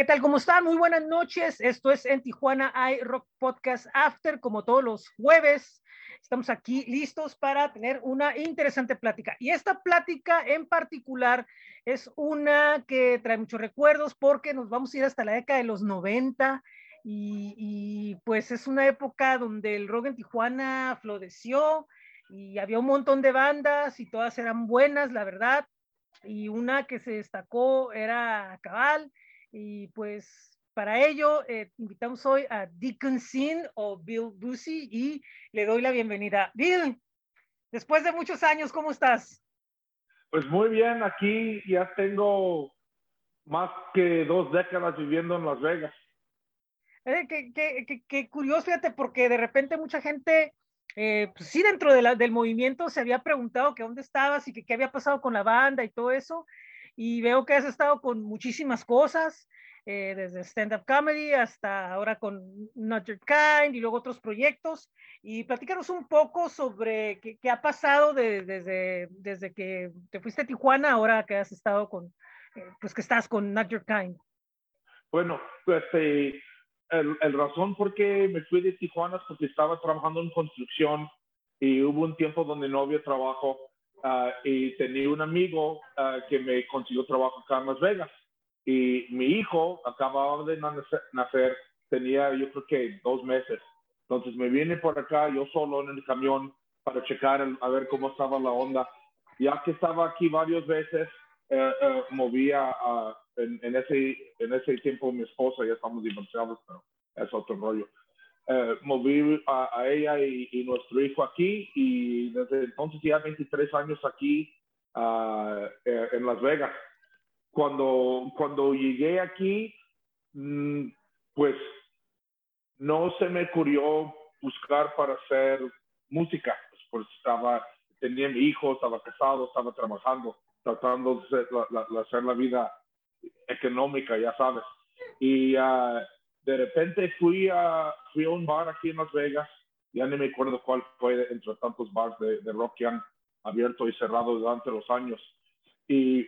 ¿Qué tal? ¿Cómo están? Muy buenas noches. Esto es en Tijuana iRock Podcast After, como todos los jueves. Estamos aquí listos para tener una interesante plática. Y esta plática en particular es una que trae muchos recuerdos porque nos vamos a ir hasta la década de los 90 y, y pues es una época donde el rock en Tijuana floreció y había un montón de bandas y todas eran buenas, la verdad. Y una que se destacó era Cabal y pues para ello eh, invitamos hoy a Deacon Sin o Bill Busey y le doy la bienvenida. Bill, después de muchos años, ¿cómo estás? Pues muy bien, aquí ya tengo más que dos décadas viviendo en Las Vegas. Eh, qué, qué, qué, curioso, fíjate, porque de repente mucha gente, eh, pues sí, dentro de la, del movimiento se había preguntado que dónde estabas y que qué había pasado con la banda y todo eso y veo que has estado con muchísimas cosas, eh, desde stand-up comedy hasta ahora con Not Your Kind y luego otros proyectos. Y platícanos un poco sobre qué, qué ha pasado de, desde, desde que te fuiste a Tijuana, ahora que has estado con, eh, pues que estás con Not Your Kind. Bueno, pues eh, el, el, razón por qué me fui de Tijuana es porque estaba trabajando en construcción y hubo un tiempo donde no había trabajo Uh, y tenía un amigo uh, que me consiguió trabajo acá en Las Vegas. Y mi hijo acababa de nacer, tenía yo creo que dos meses. Entonces me vine por acá yo solo en el camión para checar a ver cómo estaba la onda. Ya que estaba aquí varias veces, uh, movía en, en, ese, en ese tiempo mi esposa, ya estamos divorciados, pero es otro rollo eh, moví a, a ella y, y, nuestro hijo aquí y desde entonces ya 23 años aquí uh, en Las Vegas. Cuando, cuando llegué aquí, mmm, pues no se me ocurrió buscar para hacer música, pues, pues estaba, tenía mi hijo, estaba casado, estaba trabajando, tratando de hacer la, la, hacer la vida económica, ya sabes. Y uh, de repente fui a, fui a un bar aquí en Las Vegas, ya ni me acuerdo cuál fue entre tantos bars de, rock que han abierto y cerrado durante los años. Y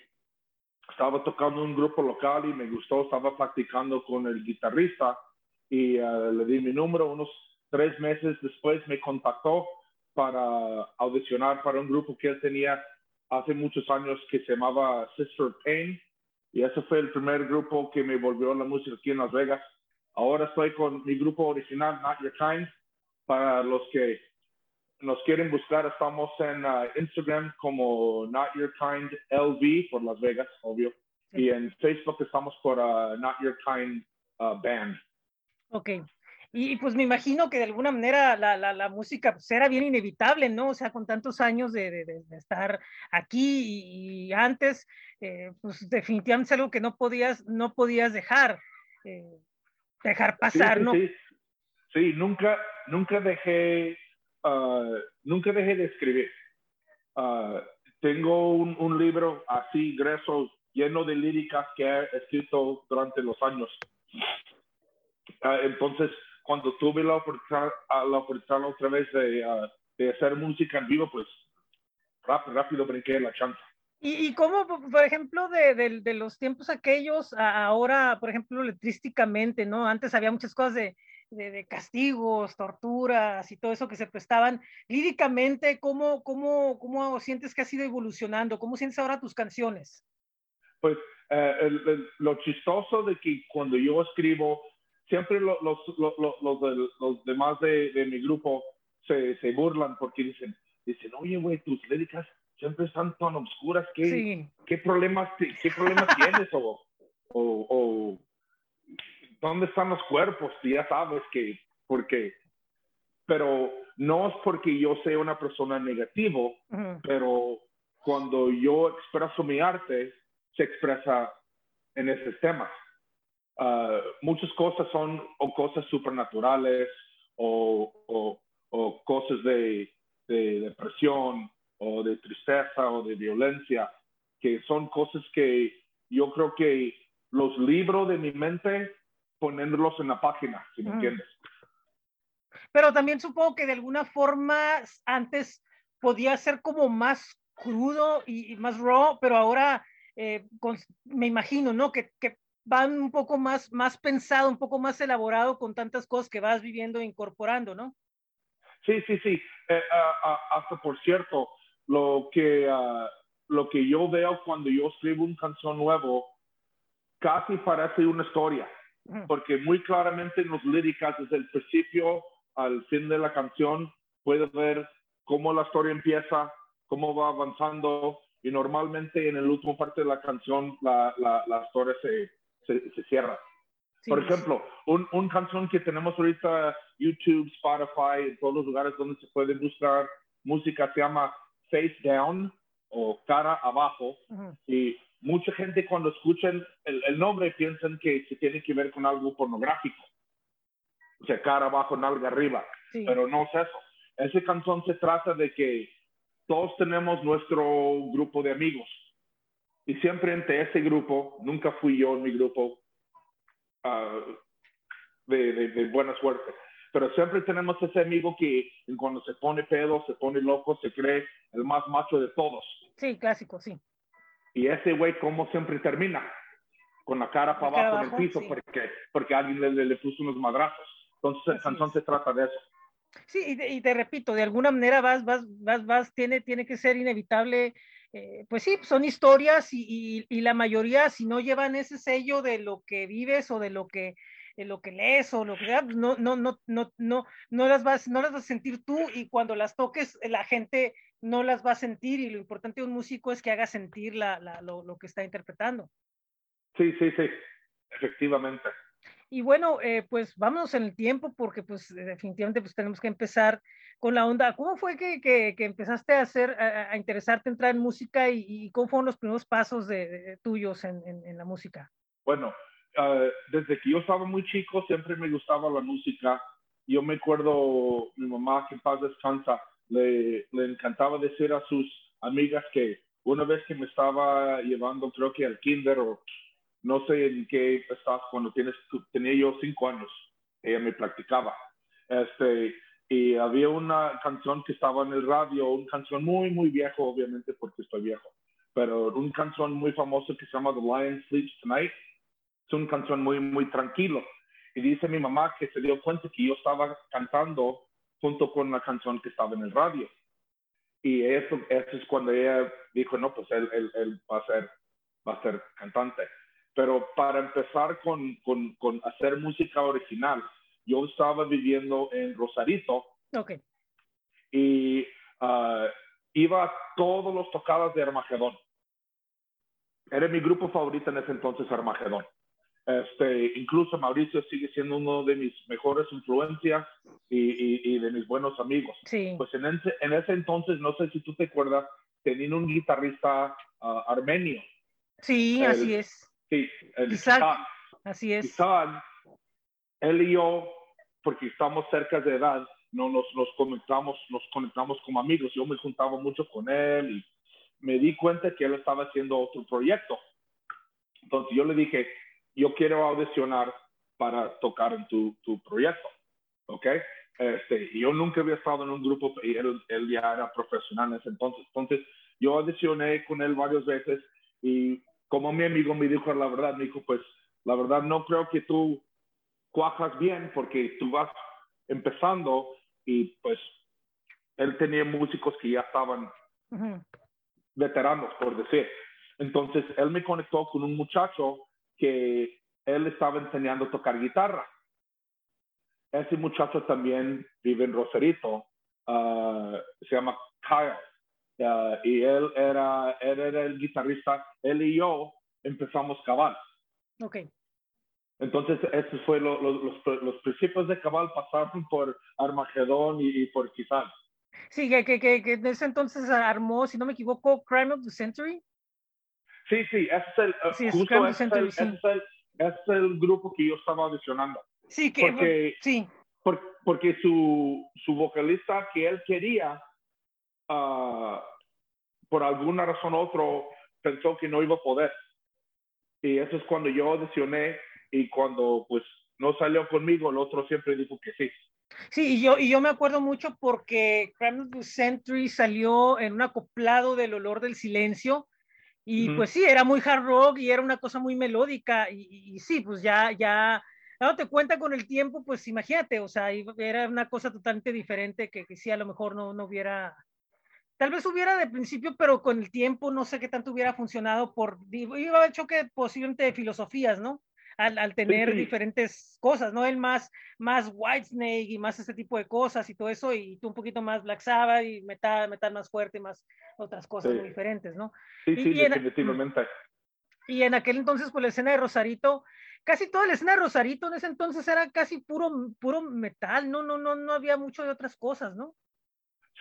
estaba tocando un grupo local y me gustó, estaba practicando con el guitarrista y uh, le di mi número. Unos tres meses después me contactó para audicionar para un grupo que él tenía hace muchos años que se llamaba Sister Pain. Y ese fue el primer grupo que me volvió a la música aquí en Las Vegas. Ahora estoy con mi grupo original, Not Your Kind. Para los que nos quieren buscar, estamos en uh, Instagram como Not Your Kind LV por Las Vegas, obvio. Y en Facebook estamos por uh, Not Your Kind uh, Band. Ok. Y, pues me imagino que de alguna manera la, la, la, música pues era bien inevitable, ¿no? O sea, con tantos años de, de, de estar aquí y, y antes, eh, pues definitivamente es algo que no podías, no podías dejar. Eh, dejar pasar, sí, ¿no? Sí, sí, nunca, nunca dejé, uh, nunca dejé de escribir. Uh, tengo un, un, libro así grueso, lleno de líricas que he escrito durante los años. Uh, entonces, cuando tuve la oportunidad, la oportunidad otra vez de, de, hacer música en vivo, pues rápido, rápido brinqué la chance. ¿Y, y cómo, por ejemplo, de, de, de, los tiempos aquellos, ahora, por ejemplo, letrísticamente, ¿no? Antes había muchas cosas de, de, castigos, torturas y todo eso que se prestaban. Líricamente, ¿cómo, cómo, ¿cómo sientes que ha ido evolucionando? ¿Cómo sientes ahora tus canciones? Pues eh, el, el, lo chistoso de que cuando yo escribo, siempre lo, los, los, los, los demás de, de mi grupo se, se burlan porque dicen, dicen, oye, güey, tus líricas siempre están tan oscuras. ¿Qué, sí. ¿qué problemas, qué problemas tienes? O, o, o, ¿dónde están los cuerpos? Ya sabes que, porque, pero no es porque yo sea una persona negativo, uh -huh. pero cuando yo expreso mi arte, se expresa en esos temas. Uh, muchas cosas son o cosas supernaturales o, o, o cosas de, de depresión o de tristeza o de violencia, que son cosas que yo creo que los libro de mi mente, ponerlos en la página, si me mm. entiendes. Pero también supongo que de alguna forma antes podía ser como más crudo y, y más raw, pero ahora eh, con, me imagino, ¿no? Que, que, van un poco más, más pensado, un poco más elaborado con tantas cosas que vas viviendo e incorporando, ¿no? Sí, sí, sí. Eh, hasta por cierto, lo que, ah, lo que yo veo cuando yo escribo un canción nuevo, casi parece una historia, porque muy claramente en los líricas, desde el principio al fin de la canción, puedes ver cómo la historia empieza, cómo va avanzando, y normalmente en el último parte de la canción la, la, la historia se, se, cierra. Por ejemplo, un, un, canción que tenemos ahorita, YouTube, Spotify, en todos los lugares donde se puede buscar música, se llama Face Down o Cara Abajo. Y mucha gente cuando escuchan el, el, nombre piensan que se tiene que ver con algo pornográfico. O sea, cara abajo, nalga arriba. Pero no es eso. Ese canción se trata de que todos tenemos nuestro grupo de amigos y siempre entre ese grupo, nunca fui yo en mi grupo ah, de, buena suerte, pero siempre tenemos ese amigo que cuando se pone pedo, se pone loco, se cree el más macho de todos. Sí, clásico, sí. Y ese güey, como siempre termina, con la cara para abajo en el piso porque, porque alguien le, le, puso unos madrazos. Entonces, el canción se trata de eso. Sí, y te, repito, de alguna manera vas, vas, vas, vas, tiene, tiene que ser inevitable eh, pues sí, son historias y, la mayoría, si no llevan ese sello de lo que vives o de lo que, lo que lees o lo que sea, pues no, no, no, no, no, no las vas, no las vas a sentir tú y cuando las toques la gente no las va a sentir y lo importante de un músico es que haga sentir la, lo, lo que está interpretando. Sí, sí, sí, efectivamente. Y bueno, eh, pues vámonos en el tiempo porque pues definitivamente pues tenemos que empezar con la onda. ¿Cómo fue que, que, empezaste a hacer, a, interesarte en entrar en música y, cómo fueron los primeros pasos de, tuyos en, en, la música? Bueno, ah, desde que yo estaba muy chico siempre me gustaba la música. Yo me acuerdo, mi mamá, que en paz descansa, le, le encantaba decir a sus amigas que una vez que me estaba llevando, creo que al kinder o no sé en qué estás cuando tienes, tenía yo cinco años, ella me practicaba. Este, y había una canción que estaba en el radio, una canción muy, muy viejo, obviamente porque estoy viejo, pero una canción muy famosa que se llama The Lion Sleeps Tonight. Es una canción muy, muy tranquilo. Y dice mi mamá que se dio cuenta que yo estaba cantando junto con la canción que estaba en el radio. Y eso, eso es cuando ella dijo, no, pues él, él, él va, a ser, va a ser cantante. Pero para empezar con, con, con hacer música original, yo estaba viviendo en Rosarito. Ok. Y uh, iba a todos los tocadas de Armagedón. Era mi grupo favorito en ese entonces, Armagedón. Este, incluso Mauricio sigue siendo uno de mis mejores influencias y, y, de mis buenos amigos. Sí. Pues en ese, en ese, entonces, no sé si tú te acuerdas, tenía un guitarrista uh, armenio. Sí, así es. Sí, el Isaac, así es. Isaac, él y yo, porque estamos cerca de edad, no nos, nos conectamos, nos conectamos como amigos. Yo me juntaba mucho con él y me di cuenta que él estaba haciendo otro proyecto. Entonces yo le dije, yo quiero audicionar para tocar en tu, tu proyecto, ¿ok? Este, yo nunca había estado en un grupo y él, él, ya era profesional en ese entonces. Entonces yo audicioné con él varias veces y como mi amigo me dijo la verdad, me dijo, pues la verdad no creo que tú cuajas bien porque tú vas empezando y pues él tenía músicos que ya estaban veteranos, por decir. Entonces él me conectó con un muchacho que él estaba enseñando a tocar guitarra. Ese muchacho también vive en Rosarito, ah, se llama Kyle y él era, él era el guitarrista, él y yo empezamos Cabal. Ok. Entonces, esos fue los, los, principios de Cabal pasaron por Armagedón y, por Quizás. Sí, que, que, que, en ese entonces armó, si no me equivoco, Crime of the Century. Sí, sí, ese es el, sí, es, justo es, el, sí. es, el, es el grupo que yo estaba audicionando. Sí, que, porque, sí. porque su, su vocalista que él quería Ah, por alguna razón u otra, pensó que no iba a poder. Y eso es cuando yo audicioné y cuando pues no salió conmigo, el otro siempre dijo que sí. Sí, y yo, y yo me acuerdo mucho porque the Century salió en un acoplado del olor del silencio Y pues sí, era muy hard rock y era una cosa muy melódica y, sí, pues ya, ya, dándote cuenta con el tiempo, pues imagínate, o sea, era una cosa totalmente diferente que, que sí, a lo mejor no, no hubiera, tal vez hubiera de principio, pero con el tiempo no sé qué tanto hubiera funcionado por, iba a hecho que posiblemente de filosofías, ¿no? Al, al tener diferentes cosas, ¿no? Él más, más Whitesnake y más ese tipo de cosas y todo eso, y tú un poquito más Black Sabbath y metal, metal más fuerte, más otras cosas muy diferentes, ¿no? Sí, sí, definitivamente. y en aquel entonces, pues la escena de Rosarito, casi toda la escena de Rosarito en ese entonces era casi puro, puro metal, no, no, no, no había mucho de otras cosas, ¿no?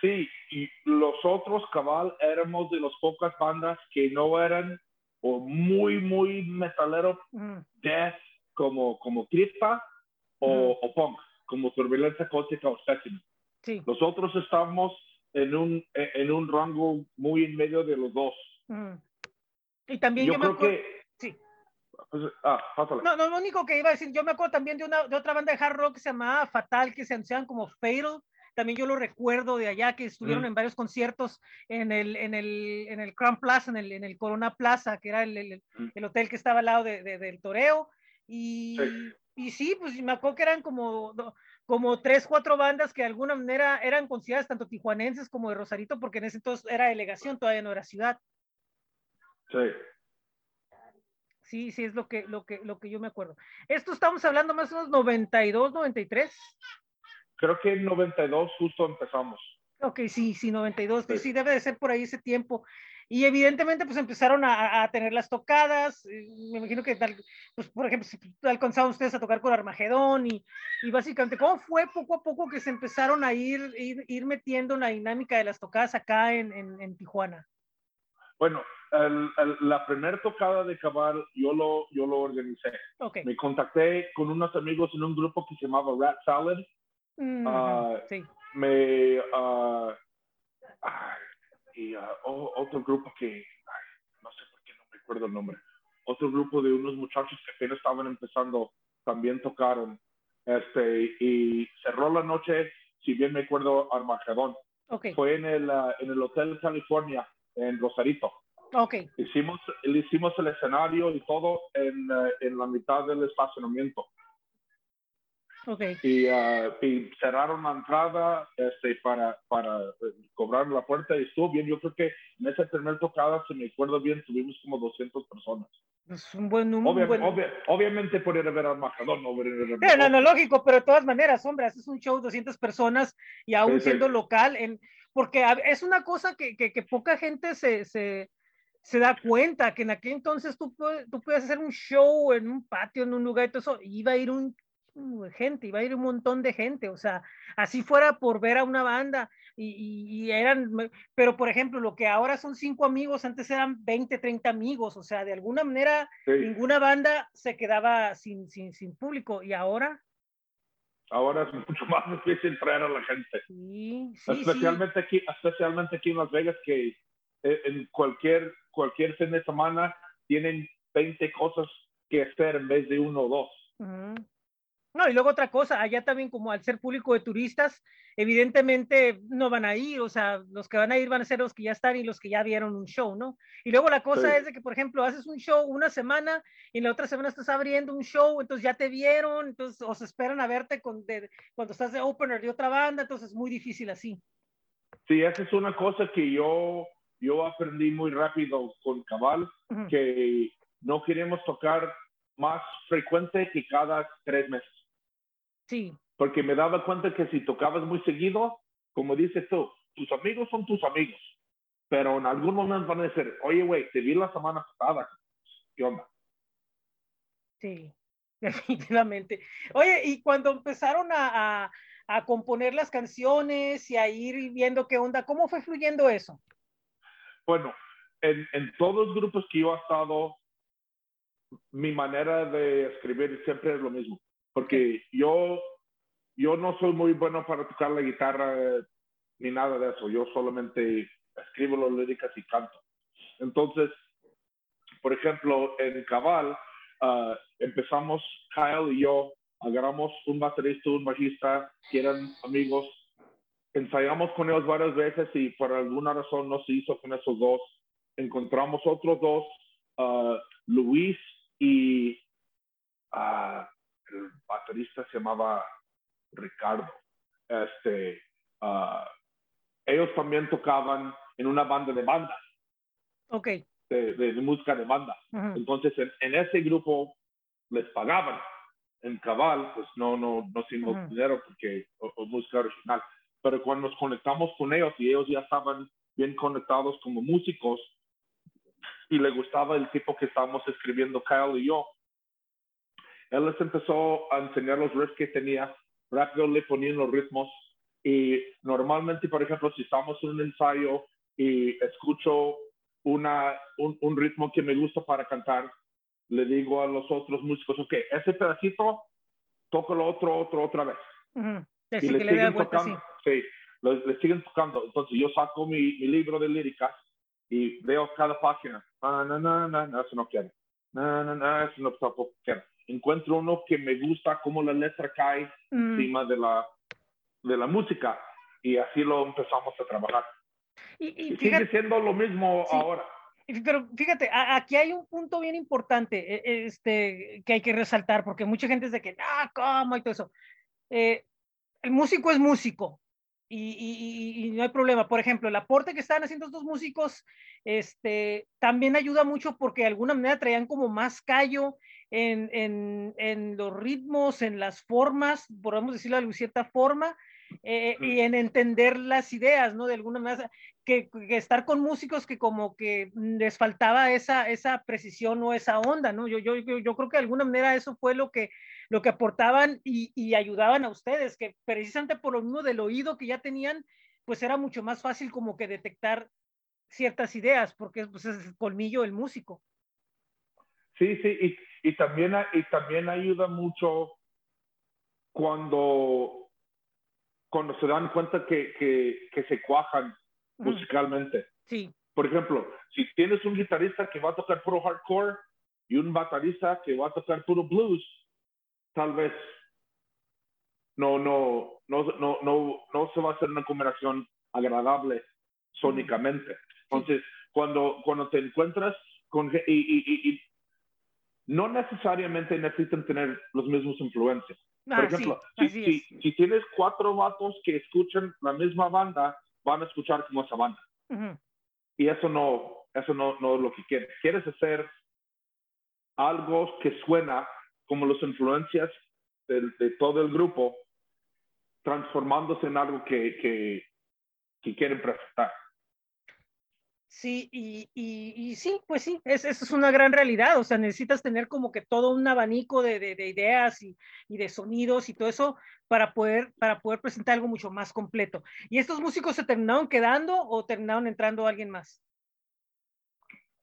Sí, y los otros cabal éramos de las pocas bandas que no eran o muy, muy metalero death como, como Crispa o, o, punk, como Turbulencia Cósmica o Specimen. Sí. Nosotros estamos en un, en un rango muy en medio de los dos. Y también yo, creo que... Sí. Pues, ah, no, no, lo único que iba a decir, yo me acuerdo también de, una, de otra banda de hard rock que se llamaba Fatal, que se anunciaban como Fatal, también yo lo recuerdo de allá que estuvieron en varios conciertos en el, en el, en el Crown Plaza, en el, en el Corona Plaza, que era el, el, hotel que estaba al lado de, del Toreo. Y sí. y sí, pues me acuerdo que eran como, como tres, cuatro bandas que de alguna manera eran consideradas tanto tijuanenses como de Rosarito, porque en ese entonces era delegación, todavía no era ciudad. Sí. Sí, sí, es lo que, lo que, lo que yo me acuerdo. Esto estamos hablando más o menos 92, 93 creo que en 92 justo empezamos. Ok, sí, sí, 92, sí. sí debe de ser por ahí ese tiempo. Y evidentemente pues empezaron a, a tener las tocadas, me imagino que pues por ejemplo, si alcanzaron ustedes a tocar con Armagedón y, y, básicamente, ¿cómo fue poco a poco que se empezaron a ir, ir, ir metiendo en la dinámica de las tocadas acá en, en, en Tijuana? Bueno, el, el, la primera tocada de Cabal yo lo, yo lo organicé. Okay. Me contacté con unos amigos en un grupo que se llamaba Rat Salad Uh, sí. Me, uh, y uh, otro grupo que, no sé por qué no me acuerdo el nombre, otro grupo de unos muchachos que apenas estaban empezando, también tocaron, este, y cerró la noche, si bien me acuerdo, Armagedón. Okay. Fue en el, en el Hotel California, en Rosarito. Okay. Hicimos, hicimos el escenario y todo en, en la mitad del estacionamiento. Okay. Y, uh, y, cerraron la entrada este, para, para eh, cobrar la puerta y estuvo bien. Yo creo que en esa primera tocada, si me acuerdo bien, tuvimos como 200 personas. Es un buen número. Obvia, buen... obvia, obviamente por ir a ver al no ver a ver no, no, lógico, pero de todas maneras, hombre, es un show 200 personas y aún sí, siendo sí. local, en, porque es una cosa que, que, que poca gente se, se, se, da cuenta, que en aquel entonces tú, tú puedes hacer un show en un patio, en un lugar y todo eso, iba a ir un gente, iba a ir un montón de gente, o sea, así fuera por ver a una banda y, y, y, eran, pero por ejemplo, lo que ahora son cinco amigos, antes eran 20, 30 amigos, o sea, de alguna manera sí. ninguna banda se quedaba sin, sin, sin público y ahora... Ahora es mucho más difícil traer a la gente. Sí, sí, especialmente. Aquí, especialmente aquí en Las Vegas, que eh, en cualquier, cualquier fin de semana tienen 20 cosas que hacer en vez de uno o dos. Uh -huh. No, y luego otra cosa, allá también como al ser público de turistas, evidentemente no van a ir, o sea, los que van a ir van a ser los que ya están y los que ya vieron un show, ¿no? Y luego la cosa sí. es de que, por ejemplo, haces un show una semana y en la otra semana estás abriendo un show, entonces ya te vieron, entonces o se esperan a verte con, de, cuando estás de opener de otra banda, entonces es muy difícil así. Sí, esa es una cosa que yo, yo aprendí muy rápido con Cabal, uh -huh. que no queremos tocar más frecuente que cada tres meses. Sí. Porque me daba cuenta que si tocabas muy seguido, como dices tú, tus amigos son tus amigos. Pero en algún momento van a decir, oye, güey, te vi la semana pasada. ¿Qué onda? Sí, definitivamente. Oye, y cuando empezaron a, a, a, componer las canciones y a ir viendo qué onda, ¿cómo fue fluyendo eso? Bueno, en, en todos los grupos que yo he estado, mi manera de escribir siempre es lo mismo porque yo, yo no soy muy bueno para tocar la guitarra ni nada de eso. Yo solamente escribo las líricas y canto. Entonces, por ejemplo, en Cabal, uh, empezamos Kyle y yo, agarramos un baterista, un bajista, que eran amigos, ensayamos con ellos varias veces y por alguna razón no se hizo con esos dos. encontramos otros dos, uh, Luis y uh, el baterista se llamaba Ricardo. Este, uh, ellos también tocaban en una banda de banda. Ok. De, de, de música de banda. Ujú. Entonces, en, en ese grupo les pagaban. En Cabal, pues no, no, no hicimos Ujú. dinero porque o, o música original. Pero cuando nos conectamos con ellos y ellos ya estaban bien conectados como músicos y le gustaba el tipo que estábamos escribiendo Kyle y yo, él les empezó a enseñar los riffs que tenía, rápido le ponían los ritmos y normalmente, por ejemplo, si estamos en un ensayo y escucho una, un, un ritmo que me gusta para cantar, le digo a los otros músicos, ok, ese pedacito, tócalo otro, otro, otra vez. Ujú. Y Así le siguen vuelta, sí. tocando, sí, le, le siguen tocando. Entonces yo saco mi, mi libro de líricas y veo cada página. Ah, no, no, no, no, eso no quiero. No, no, no, eso no tampoco quiero. Encuentro uno que me gusta cómo la letra cae Mm. encima de la, de la música y así lo empezamos a trabajar. Y, Y y sigue fíjate, siendo lo mismo Sí. ahora. Pero fíjate, a- aquí hay un punto bien importante e- e- este, que hay que resaltar, porque mucha gente es de que, ah, ¿cómo? Y todo eso. Eh, el músico es músico y- y- y no hay problema. Por ejemplo, el aporte que estaban haciendo estos músicos este, también ayuda mucho porque de alguna manera traían como más callo en, en- en los ritmos, en las formas, podemos decirlo de cierta forma, eh, y en entender las ideas, ¿no? De alguna manera, que, que estar con músicos que como que les faltaba esa, esa precisión o esa onda, ¿no? Yo, yo, yo, creo que de alguna manera eso fue lo que, lo que aportaban y, y ayudaban a ustedes, que precisamente por lo mismo del oído que ya tenían, pues era mucho más fácil como que detectar ciertas ideas, porque pues, es el colmillo del músico. Sí, sí, y, y, también, y también ayuda mucho cuando, cuando se dan cuenta que, que, que se cuajan musicalmente. Sí, Por ejemplo, si tienes un guitarrista que va a tocar puro hardcore y un baterista que va a tocar puro blues, tal vez no, no, no, no, no, no se va a hacer una combinación agradable sónicamente. Entonces, cuando, cuando te encuentras con... y, y, y no necesariamente necesitan tener los mismos influencias. Por Ah, ejemplo, sí, si, tienes cuatro vatos que escuchan la misma banda, van a escuchar como esa banda y eso no, eso no, no es lo que quieres. Quieres hacer algo que suena como las influencias de, de todo el grupo, transformándose en algo que, que, que quieren presentar. Sí, y, y, y sí, pues sí, es, es una gran realidad, o sea, necesitas tener como que todo un abanico de, de, de ideas y, y, de sonidos y todo eso para poder, para poder presentar algo mucho más completo. ¿Y estos músicos se terminaron quedando o terminaron entrando alguien más?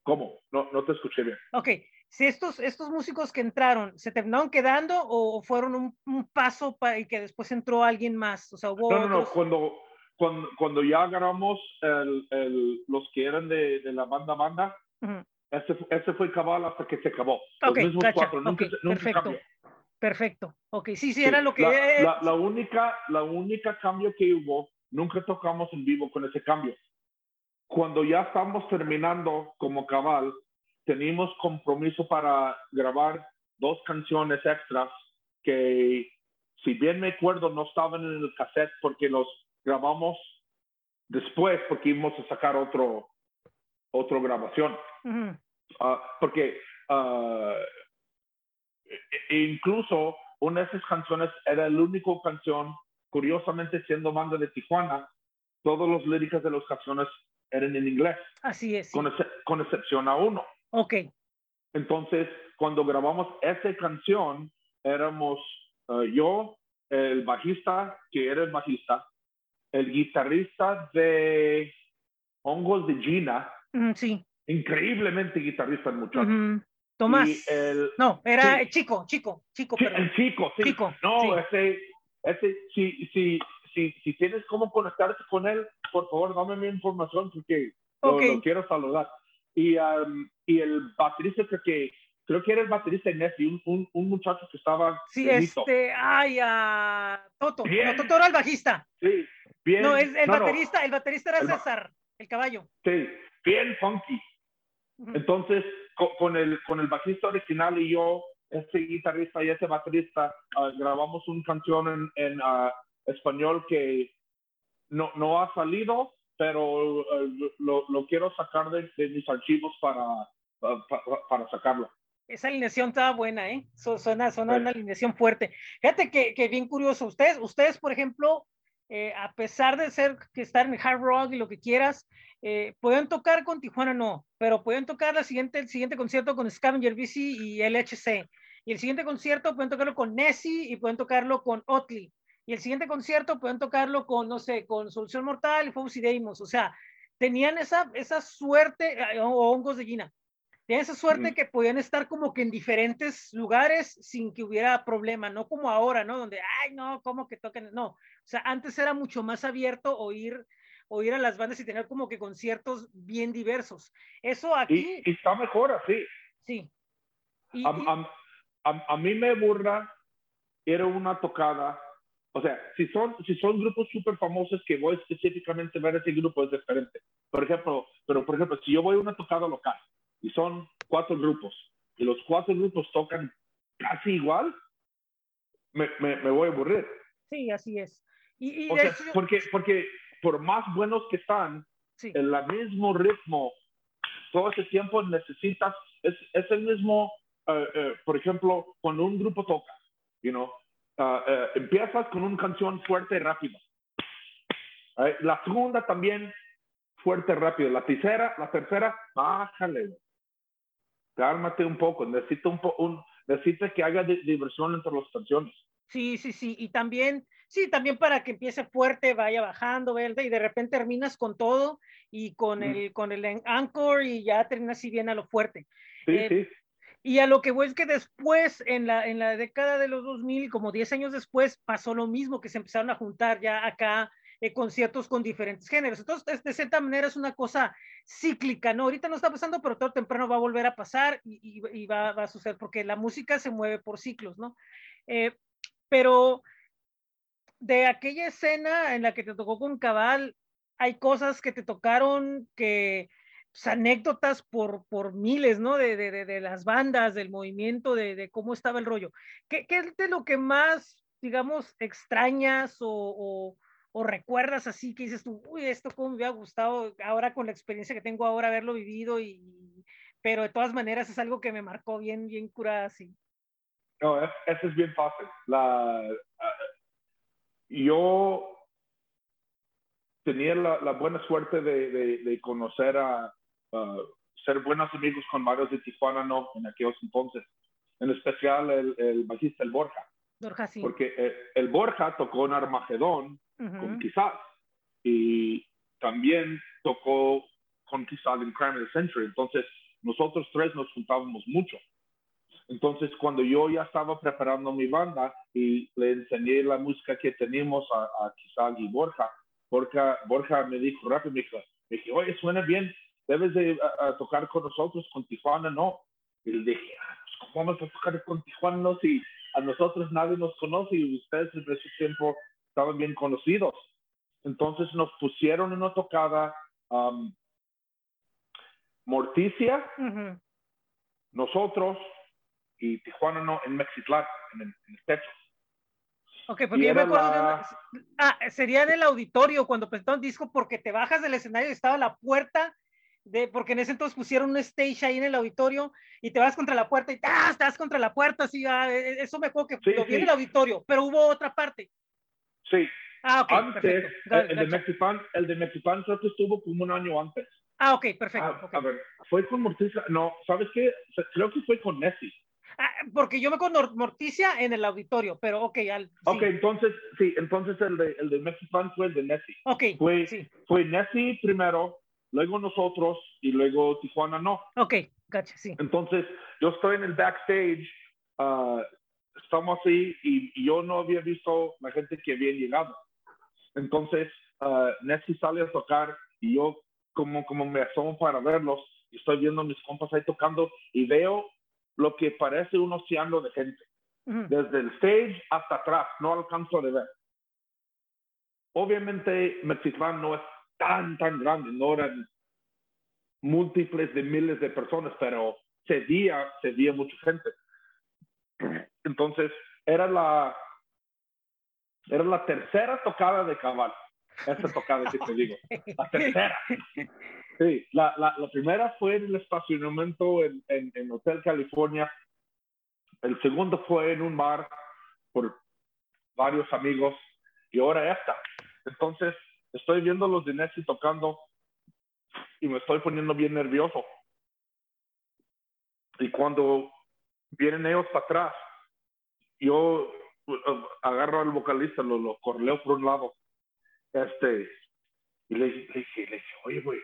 ¿Cómo? No, no te escuché bien. Ok, si estos, estos músicos que entraron, ¿se terminaron quedando o fueron un, un paso para y que después entró alguien más? O sea, hubo no, no, no, cuando, cuando, cuando ya agarramos el, el, los que eran de, de la banda banda, uh -huh. ese, ese, fue cabal hasta que se acabó. Los okay, mismos gacha, cuatro, nunca, okay, nunca perfecto. cambió. Perfecto. Ok, sí, sí, era lo que... La, la, la, única, la única cambio que hubo, nunca tocamos en vivo con ese cambio. Cuando ya estamos terminando como cabal, teníamos compromiso para grabar dos canciones extras que, si bien me acuerdo, no estaban en el cassette porque los grabamos después porque íbamos a sacar otro, otra grabación. Uh -huh. uh, porque uh, incluso una de esas canciones era la única canción, curiosamente siendo banda de Tijuana, todas las líricas de las canciones eran en inglés. Así es. Con, ex con, excepción a uno. Ok. Entonces, cuando grabamos esa canción, éramos uh, yo, el bajista, que era el bajista, el guitarrista de Hongos de Gina. Mm, sí. Increíblemente guitarrista el muchacho. Uh -huh. Tomás. El, no, era sí. chico, chico, chico. Sí, el chico, sí. Chico, no, sí. ese, ese, si, si, si, si tienes cómo conectarte con él, por favor, dame mi información porque okay. lo, lo, quiero saludar. Y, um, y el baterista que, que, creo que era el baterista Nessie, un, un, un, muchacho que estaba. Sí, este, ay, a Toto. No, Toto era el bajista. Sí, bien. No, es el no, baterista, no. el baterista era el César, el caballo. Sí, bien funky. Entonces, con, el, con el bajista original y yo, este guitarrista y este baterista, ah, grabamos una canción en, en ah, español que no, no ha salido, pero eh, lo, lo, quiero sacar de, de mis archivos para, para, para, sacarlo. Esa alineación estaba buena, ¿eh? Suena, suena una alineación fuerte. Fíjate que, que, bien curioso. Ustedes, ustedes, por ejemplo, eh, a pesar de ser que estar en hard rock y lo que quieras, eh, pueden tocar con Tijuana, no, pero pueden tocar la siguiente, el siguiente concierto con Scavenger BC y LHC. Y el siguiente concierto pueden tocarlo con Nessie y pueden tocarlo con Otley. Y el siguiente concierto pueden tocarlo con, no sé, con Solución Mortal y Fobos y Deimos. O sea, tenían esa, esa suerte, eh, o hongos de Guina, tenían esa suerte que podían estar como que en diferentes lugares sin que hubiera problema, no como ahora, ¿no? Donde, ay, no, ¿cómo que toquen? No, o sea, antes era mucho más abierto oír, oír a las bandas y tener como que conciertos bien diversos. Eso aquí... Y, está mejor así. Sí. a, mí me burla era una tocada, o sea, si son, si son grupos súper famosos que voy específicamente a ver ese grupo es diferente. Por ejemplo, pero por ejemplo, si yo voy a una tocada local y son cuatro grupos y los cuatro grupos tocan casi igual, me, me, me voy a aburrir. Sí, así es porque, porque por más buenos que están, en el mismo ritmo, todo ese tiempo necesitas, es, es el mismo, eh, eh, por ejemplo, cuando un grupo toca, you know, uh, empiezas con una canción fuerte y rápida. La segunda también fuerte y rápido. La tercera, la tercera, bájale. Cálmate un poco. Necesita un, un necesita que haga diversión entre las canciones. Sí, sí, sí. Y también Sí, también para que empiece fuerte, vaya bajando, ¿verdad? Y de repente terminas con todo y con el, con el anchor y ya terminas así bien a lo fuerte. Sí, eh, sí. Y a lo que voy es que después, en la, en la década de los 2000, como 10 años después, pasó lo mismo, que se empezaron a juntar ya acá eh, conciertos con diferentes géneros. Entonces, de cierta manera es una cosa cíclica, ¿no? Ahorita no está pasando, pero todo temprano va a volver a pasar y, va, a suceder, porque la música se mueve por ciclos, ¿no? Eh, pero de aquella escena en la que te tocó con Cabal, hay cosas que te tocaron que, pues, anécdotas por, por miles, ¿no? De, de, de, las bandas, del movimiento, de, cómo estaba el rollo. ¿Qué, ¿Qué, es de lo que más, digamos, extrañas o, recuerdas así que dices tú, uy, esto cómo me hubiera gustado ahora con la experiencia que tengo ahora haberlo vivido y, pero de todas maneras es algo que me marcó bien, bien curada así. No, eso es bien fácil. La, yo tenía la, buena suerte de, conocer a, ser buenos amigos con varios de Tijuana, no, en aquellos entonces. En especial el, el bajista, el Borja. Borja, sí. Porque eh, el, Borja tocó en Armagedón con Quizás y también tocó con Quizás en Crime of the Century. Entonces, nosotros tres nos juntábamos mucho. Entonces, cuando yo ya estaba preparando mi banda y le enseñé la música que teníamos a, a y Borja, Borja, Borja me dijo rápido, me dijo, me dijo, oye, suena bien, debes de tocar con nosotros, con Tijuana, no. Y le dije, ah, pues, ¿cómo vamos a tocar con Tijuana no? si a nosotros nadie nos conoce y ustedes en ese tiempo estaban bien conocidos? Entonces nos pusieron una tocada um, Morticia, nosotros, y Tijuana no, en Mexitlán, en el, en el techo. Ok, porque yo me acuerdo de Ah, sería en el auditorio cuando presentaron disco porque te bajas del escenario y estaba la puerta de, porque en ese entonces pusieron un stage ahí en el auditorio y te vas contra la puerta y ¡ah! estás contra la puerta, así, ah, e, e, eso me acuerdo que sí, lo vi en el auditorio, pero hubo otra parte. Sí. Ah, ok, antes, el, de Mexipán, el de Mexipán creo que estuvo como un año antes. Ah, ok, perfecto. Ah, a ver, fue con Morticia, no, ¿sabes qué? Creo que fue con Nessie. Ah, porque yo me con Morticia en el auditorio, pero ok. Al, Ok, entonces, sí, entonces el de, el de Mexifan fue el de Nessie. Ok, fue, sí. Fue Nessie primero, luego nosotros y luego Tijuana no. Ok, gotcha, sí. Entonces, yo estoy en el backstage, uh, estamos así y, yo no había visto la gente que había llegado. Entonces, uh, Nessie sale a tocar y yo como, como me asomo para verlos y estoy viendo a mis compas ahí tocando y veo lo que parece un océano de gente. Desde el stage hasta atrás, no alcanzo a ver. Obviamente, Mexitlán no es tan, tan grande, no eran múltiples de miles de personas, pero cedía, cedía mucha gente. Entonces, era la, era la tercera tocada de cabal. Esa tocada que te digo. La tercera. Sí, la, la, la primera fue en el estacionamiento en, en, en, Hotel California. El segundo fue en un bar por varios amigos. Y ahora esta. Entonces, estoy viendo los de Nessie tocando y me estoy poniendo bien nervioso. Y cuando vienen ellos para atrás, yo uh, agarro al vocalista, lo, lo corleo por un lado, este, y le, le dije, le dije, oye, güey,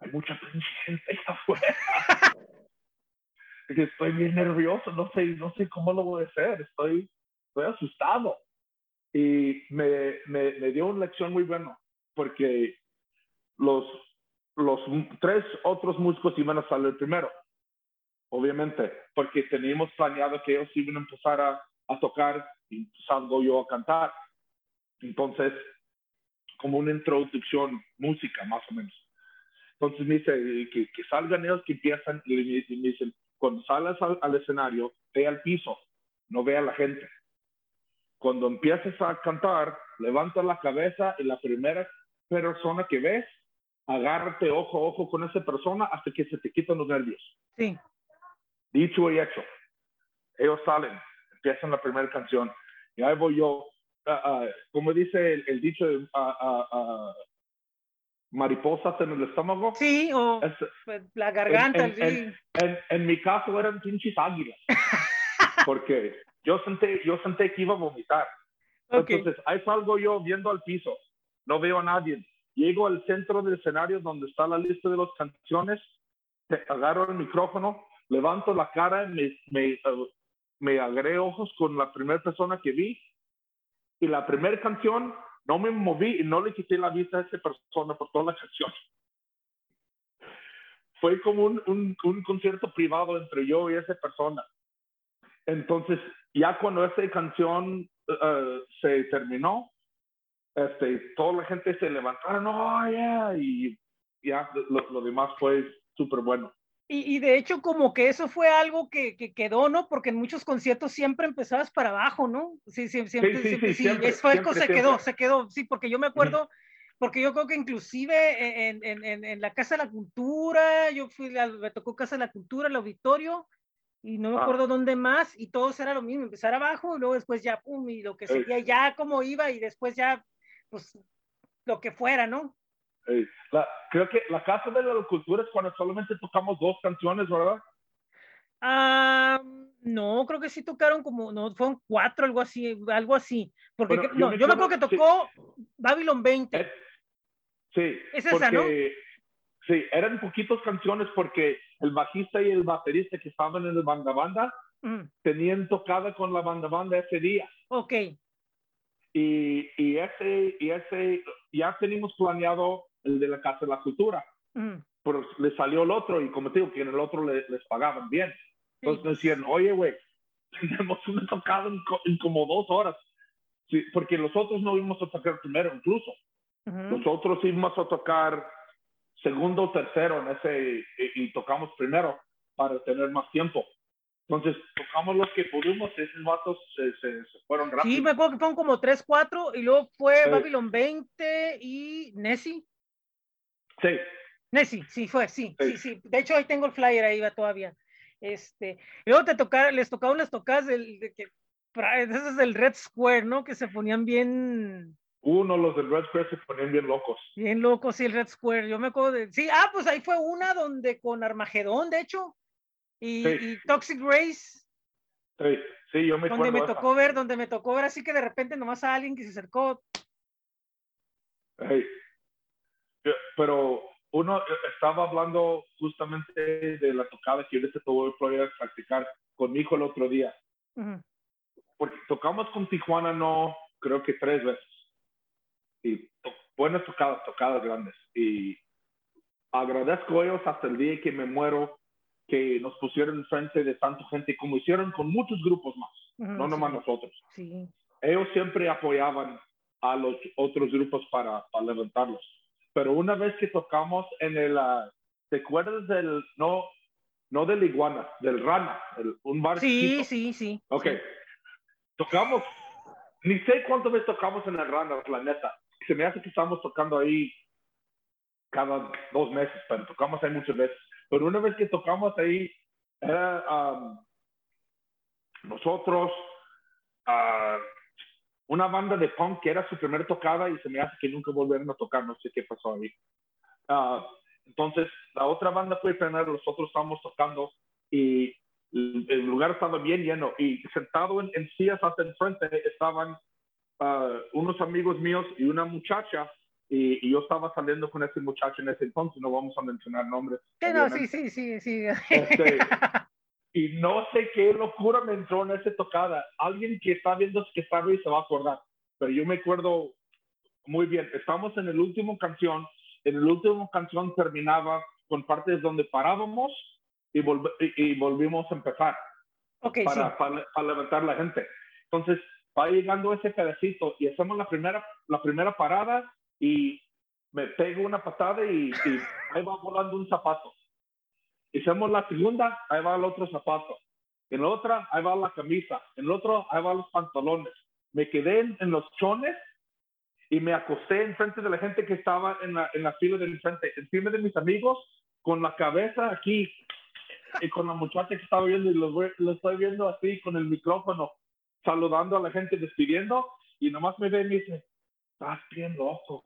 hay mucha gente ahí afuera. estoy bien nervioso, no sé, no sé cómo lo voy a hacer, estoy, estoy asustado. Y me, me, me dio una lección muy buena, porque los, los tres otros músicos iban a salir primero, obviamente, porque teníamos planeado que ellos iban a empezar a, a tocar y salgo yo a cantar. Entonces, como una introducción, música más o menos. Entonces me dice que, que salgan ellos, que empiezan y me, dicen, cuando sales al, al, escenario, ve al piso, no ve a la gente. Cuando empieces a cantar, levanta la cabeza y la primera persona que ves, agárrate ojo a ojo con esa persona hasta que se te quitan los nervios. Sí. Dicho y hecho. Ellos salen, empiezan la primera canción. Y ahí voy yo, uh, uh, como dice el, el dicho, uh, mariposas en el estómago. Sí, o es, la garganta. En, en, en, en, mi caso eran pinches águilas. porque yo senté, yo senté que iba a vomitar. Okay. Entonces, ahí salgo yo viendo al piso. No veo a nadie. Llego al centro del escenario donde está la lista de las canciones. Agarro el micrófono, levanto la cara, me, me, me agregué ojos con la primera persona que vi y la primera canción no me moví y no le quité la vista a esa persona por toda la canción. Fue como un, un, un concierto privado entre yo y esa persona. Entonces, ya cuando esa canción uh, se terminó, este, toda la gente se levantaron, oh, yeah, y ya lo, lo demás fue súper bueno. Y, y, de hecho, como que eso fue algo que, que, quedó, ¿no? Porque en muchos conciertos siempre empezabas para abajo, ¿no? Sí, sí, siempre, sí, sí, siempre, sí, siempre, eso siempre, se quedó, se quedó, sí, porque yo me acuerdo, porque yo creo que inclusive en, en, en, en, la Casa de la Cultura, yo fui, me tocó Casa de la Cultura, el auditorio, y no me acuerdo ah. dónde más, y todos era lo mismo, empezar abajo, y luego después ya, pum, y lo que seguía, ya como iba, y después ya, pues, lo que fuera, ¿no? La, creo que la Casa de la Cultura es cuando solamente tocamos dos canciones, ¿verdad? Uh, no, creo que sí tocaron como, no, fueron cuatro, algo así, algo así. Porque bueno, no, yo, me, yo me acuerdo que tocó sí. Babylon 20. Es, sí. Es esa, ¿no? Sí, eran poquitas canciones porque el bajista y el baterista que estaban en el banda banda mm. tenían tocada con la banda banda ese día. Ok. Y, y, ese, y ese, ya teníamos planeado el de la Casa de la Cultura. Mm. Pero le salió el otro y como te digo, que en el otro le, les pagaban bien. Entonces sí. decían, oye, güey, tenemos una tocada en, en, como dos horas. Sí, porque los otros no íbamos a tocar primero incluso. Uh -huh. Nosotros íbamos a tocar segundo o tercero en ese y, y, tocamos primero para tener más tiempo. Entonces, tocamos los que pudimos, esos vatos se, se, se fueron rápido. Sí, me acuerdo que fueron como 3, 4 y luego fue sí. Babylon 20 y Nessie. Sí. Nessie, sí, fue, sí, sí, sí, sí. De hecho, ahí tengo el flyer, ahí va todavía. Este, luego te tocar, les tocaron las tocadas del, de que, ese es el Red Square, ¿no? Que se ponían bien. Uno, los del Red Square se ponían bien locos. Bien locos, sí, el Red Square. Yo me acuerdo de. Sí, ah, pues ahí fue una donde con Armagedón, de hecho. Y, sí. y Toxic Race. Sí, sí, yo me donde me esa. tocó ver, donde me tocó ver así que de repente nomás a alguien que se acercó. Hey. Pero uno estaba hablando justamente de la tocada que yo les voy a practicar con mi hijo el otro día. Uh -huh. Porque tocamos con Tijuana, no, creo que tres veces. Y to buenas tocadas, tocadas grandes. Y agradezco a ellos hasta el día que me muero que nos pusieron enfrente de tanta gente, como hicieron con muchos grupos más, uh -huh, no nomás sí. nosotros. Sí. Ellos siempre apoyaban a los otros grupos para, para levantarlos pero una vez que tocamos en el, uh, ¿te acuerdas del, no, no del iguana, del rana, un bar? Sí, sí, sí. Ok. Tocamos, ni sé cuántas veces tocamos en el rana, la neta. Se me hace que estamos tocando ahí cada dos meses, pero tocamos ahí muchas veces. Pero una vez que tocamos ahí, era um, nosotros, uh, una banda de punk que era su primera tocada y se me hace que nunca volvieron a tocar, no sé qué pasó ahí. Uh, entonces, la otra banda fue primero, nosotros estábamos tocando y el lugar estaba bien lleno y sentado en, sillas hasta enfrente estaban uh, unos amigos míos y una muchacha y, yo estaba saliendo con ese muchacho en ese entonces, no vamos a mencionar nombres. sí, sí, sí, sí. Este, y no sé qué locura me entró en esa tocada. Alguien que está viendo que sabe y se va a acordar, pero yo me acuerdo muy bien. Estamos en el último canción, en el último canción terminaba con partes donde parábamos y, y, volvimos a empezar okay, para, para, para levantar la gente. Entonces, va llegando ese pedacito y hacemos la primera, la primera parada y me pego una patada y, ahí va volando un zapato. Hicimos la segunda, ahí va el otro zapato. En la otra, ahí va la camisa. En el otro, ahí van los pantalones. Me quedé en, los chones y me acosté enfrente de la gente que estaba en la, en la fila de enfrente, encima de mis amigos, con la cabeza aquí y con la muchacha que estaba viendo y lo, lo estoy viendo así con el micrófono, saludando a la gente, despidiendo y nomás me ve y me dice, estás bien loco,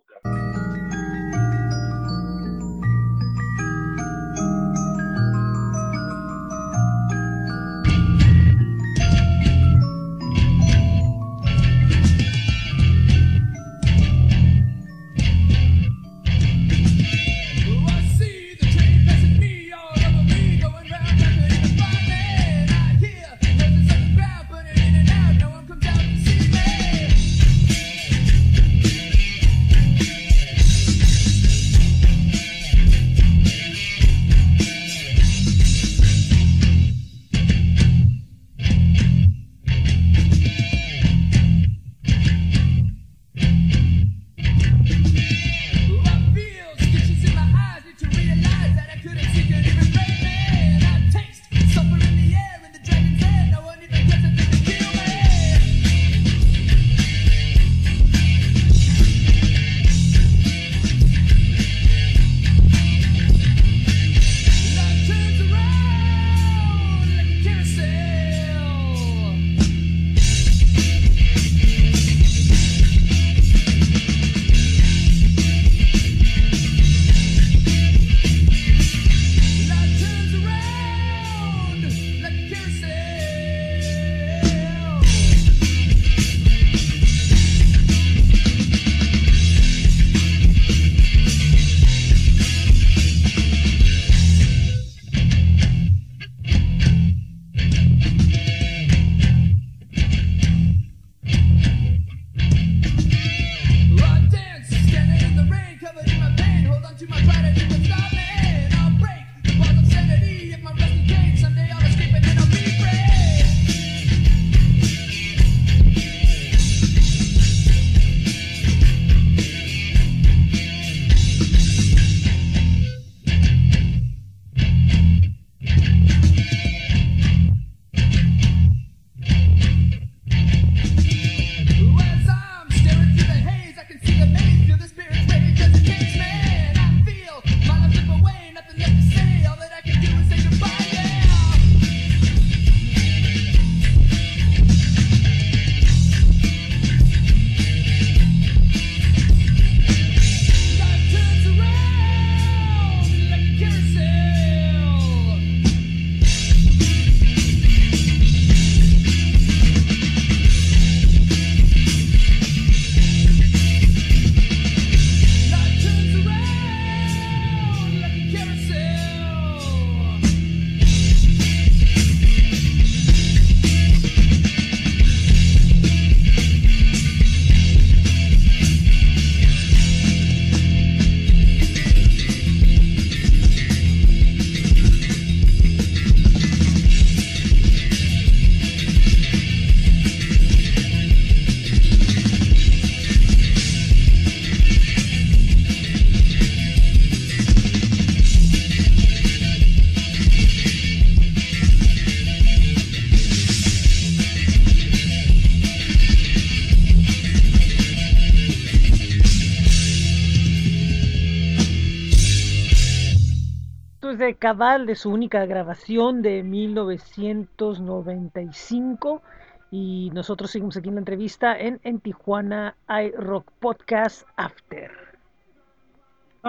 Cabal, de su única grabación de 1995. Y nosotros seguimos aquí en la entrevista en, en Tijuana iRock Podcast After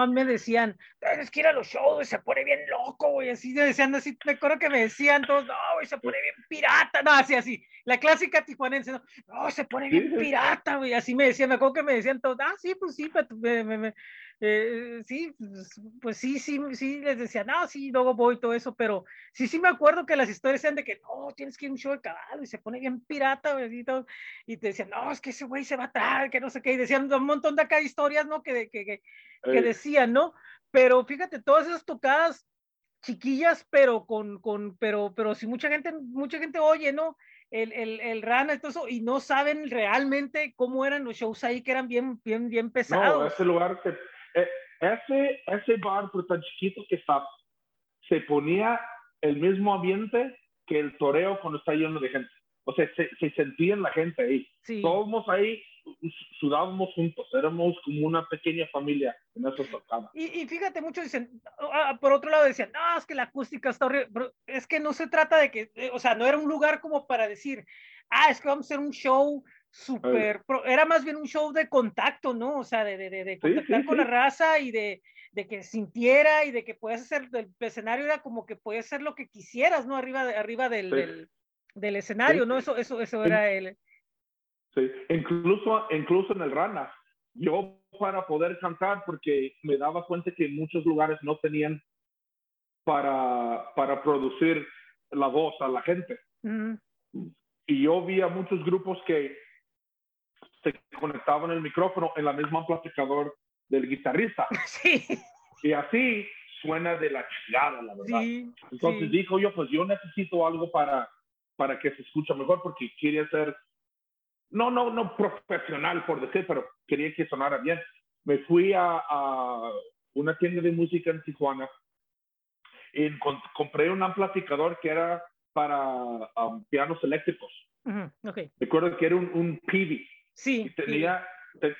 me decían, tienes que ir a los shows, se pone bien loco, güey, así decían, así, me acuerdo que me decían todos, no, güey, se pone bien pirata, no, así, así, la clásica tijuanense, no, no se pone bien pirata, güey, así me decían, me acuerdo que me decían todos, ah, sí, pues sí, me, me, eh, sí, pues, pues, sí, sí, sí, les decía, no, sí, luego voy todo eso, pero sí, sí me acuerdo que las historias eran de que, no, tienes que ir a un show de caballo y se pone bien pirata, güey, y, te decían, no, es que ese güey se va a atrás, que no sé qué, y decían un montón de acá historias, ¿no? Que, que, que, que decían, ¿no? Pero fíjate, todas esas tocadas chiquillas, pero con, con, pero, pero si mucha gente, mucha gente oye, ¿no? El, el, el Rana y todo eso, y no saben realmente cómo eran los shows ahí, que eran bien, bien, bien pesados. No, ese lugar que eh, ese, ese bar, tan chiquito que estaba, se ponía el mismo ambiente que el toreo cuando está lleno de gente. O sea, se, se sentía en la gente ahí. Todos ahí sudábamos juntos, éramos como una pequeña familia en esos tocadas. Y, y, fíjate, muchos dicen, ah, por otro lado decían, no, es que la acústica está horrible, pero es que no se trata de que, eh, o sea, no era un lugar como para decir, ah, es que vamos a hacer un show súper, era más bien un show de contacto, ¿no? O sea, de, de, de contactar con la raza y de, de que sintiera y de que puedas hacer, el escenario era como que puedes hacer lo que quisieras, ¿no? Arriba, de, arriba del, del, del, escenario, ¿no? Eso, eso, eso era el... Sí, incluso, incluso en el Rana, yo para poder cantar, porque me daba cuenta que muchos lugares no tenían para, para producir la voz a la gente. Y yo vi a muchos grupos que se conectaban el micrófono en la misma amplificador del guitarrista. Sí. Y así suena de la chingada, la verdad. Entonces dijo yo, pues yo necesito algo para, para que se escuche mejor porque quería ser, no, no, no profesional por decir, pero quería que sonara bien. Me fui a, a una tienda de música en Tijuana y compré un amplificador que era para um, pianos eléctricos. Recuerdo que era un, un PV. Sí. tenía,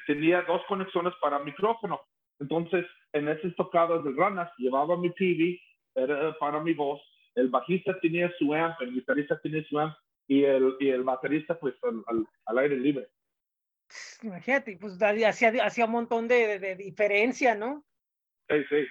tenía dos conexiones para micrófono. Entonces, en esas tocadas de ranas, llevaba mi TV, era para mi voz. El bajista tenía su amp, el guitarrista tenía su amp y el, y el baterista, pues, al, al, aire libre. Imagínate, pues hacía, hacía un montón de, de, diferencia, ¿no? Sí, sí.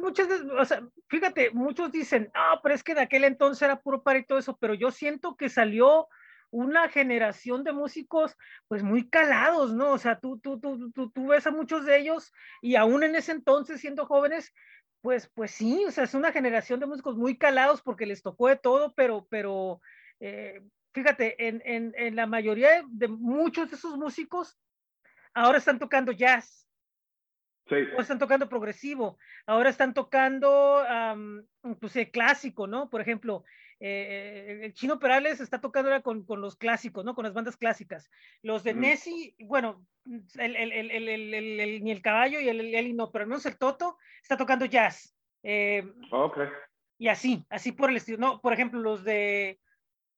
Muchas o sea, fíjate, muchos dicen, no, pero es que de aquel entonces era puro par y todo eso, pero yo siento que salió una generación de músicos pues muy calados, ¿no? O sea, tú, tú, tú, tú, tú ves a muchos de ellos y aún en ese entonces siendo jóvenes, pues, pues sí, o sea, es una generación de músicos muy calados porque les tocó de todo, pero, pero eh, fíjate, en, en, en, la mayoría de muchos de esos músicos ahora están tocando jazz. Sí. O están tocando progresivo, ahora están tocando, um, pues, el clásico, ¿no? Por ejemplo, eh, el Chino Perales está tocando ahora con, con, los clásicos, ¿no? Con las bandas clásicas. Los de Nessie, bueno, el, el, el, ni el caballo y el, el, no, pero al menos el Toto está tocando jazz. Eh, ok. Y así, así por el estilo, ¿no? Por ejemplo, los de,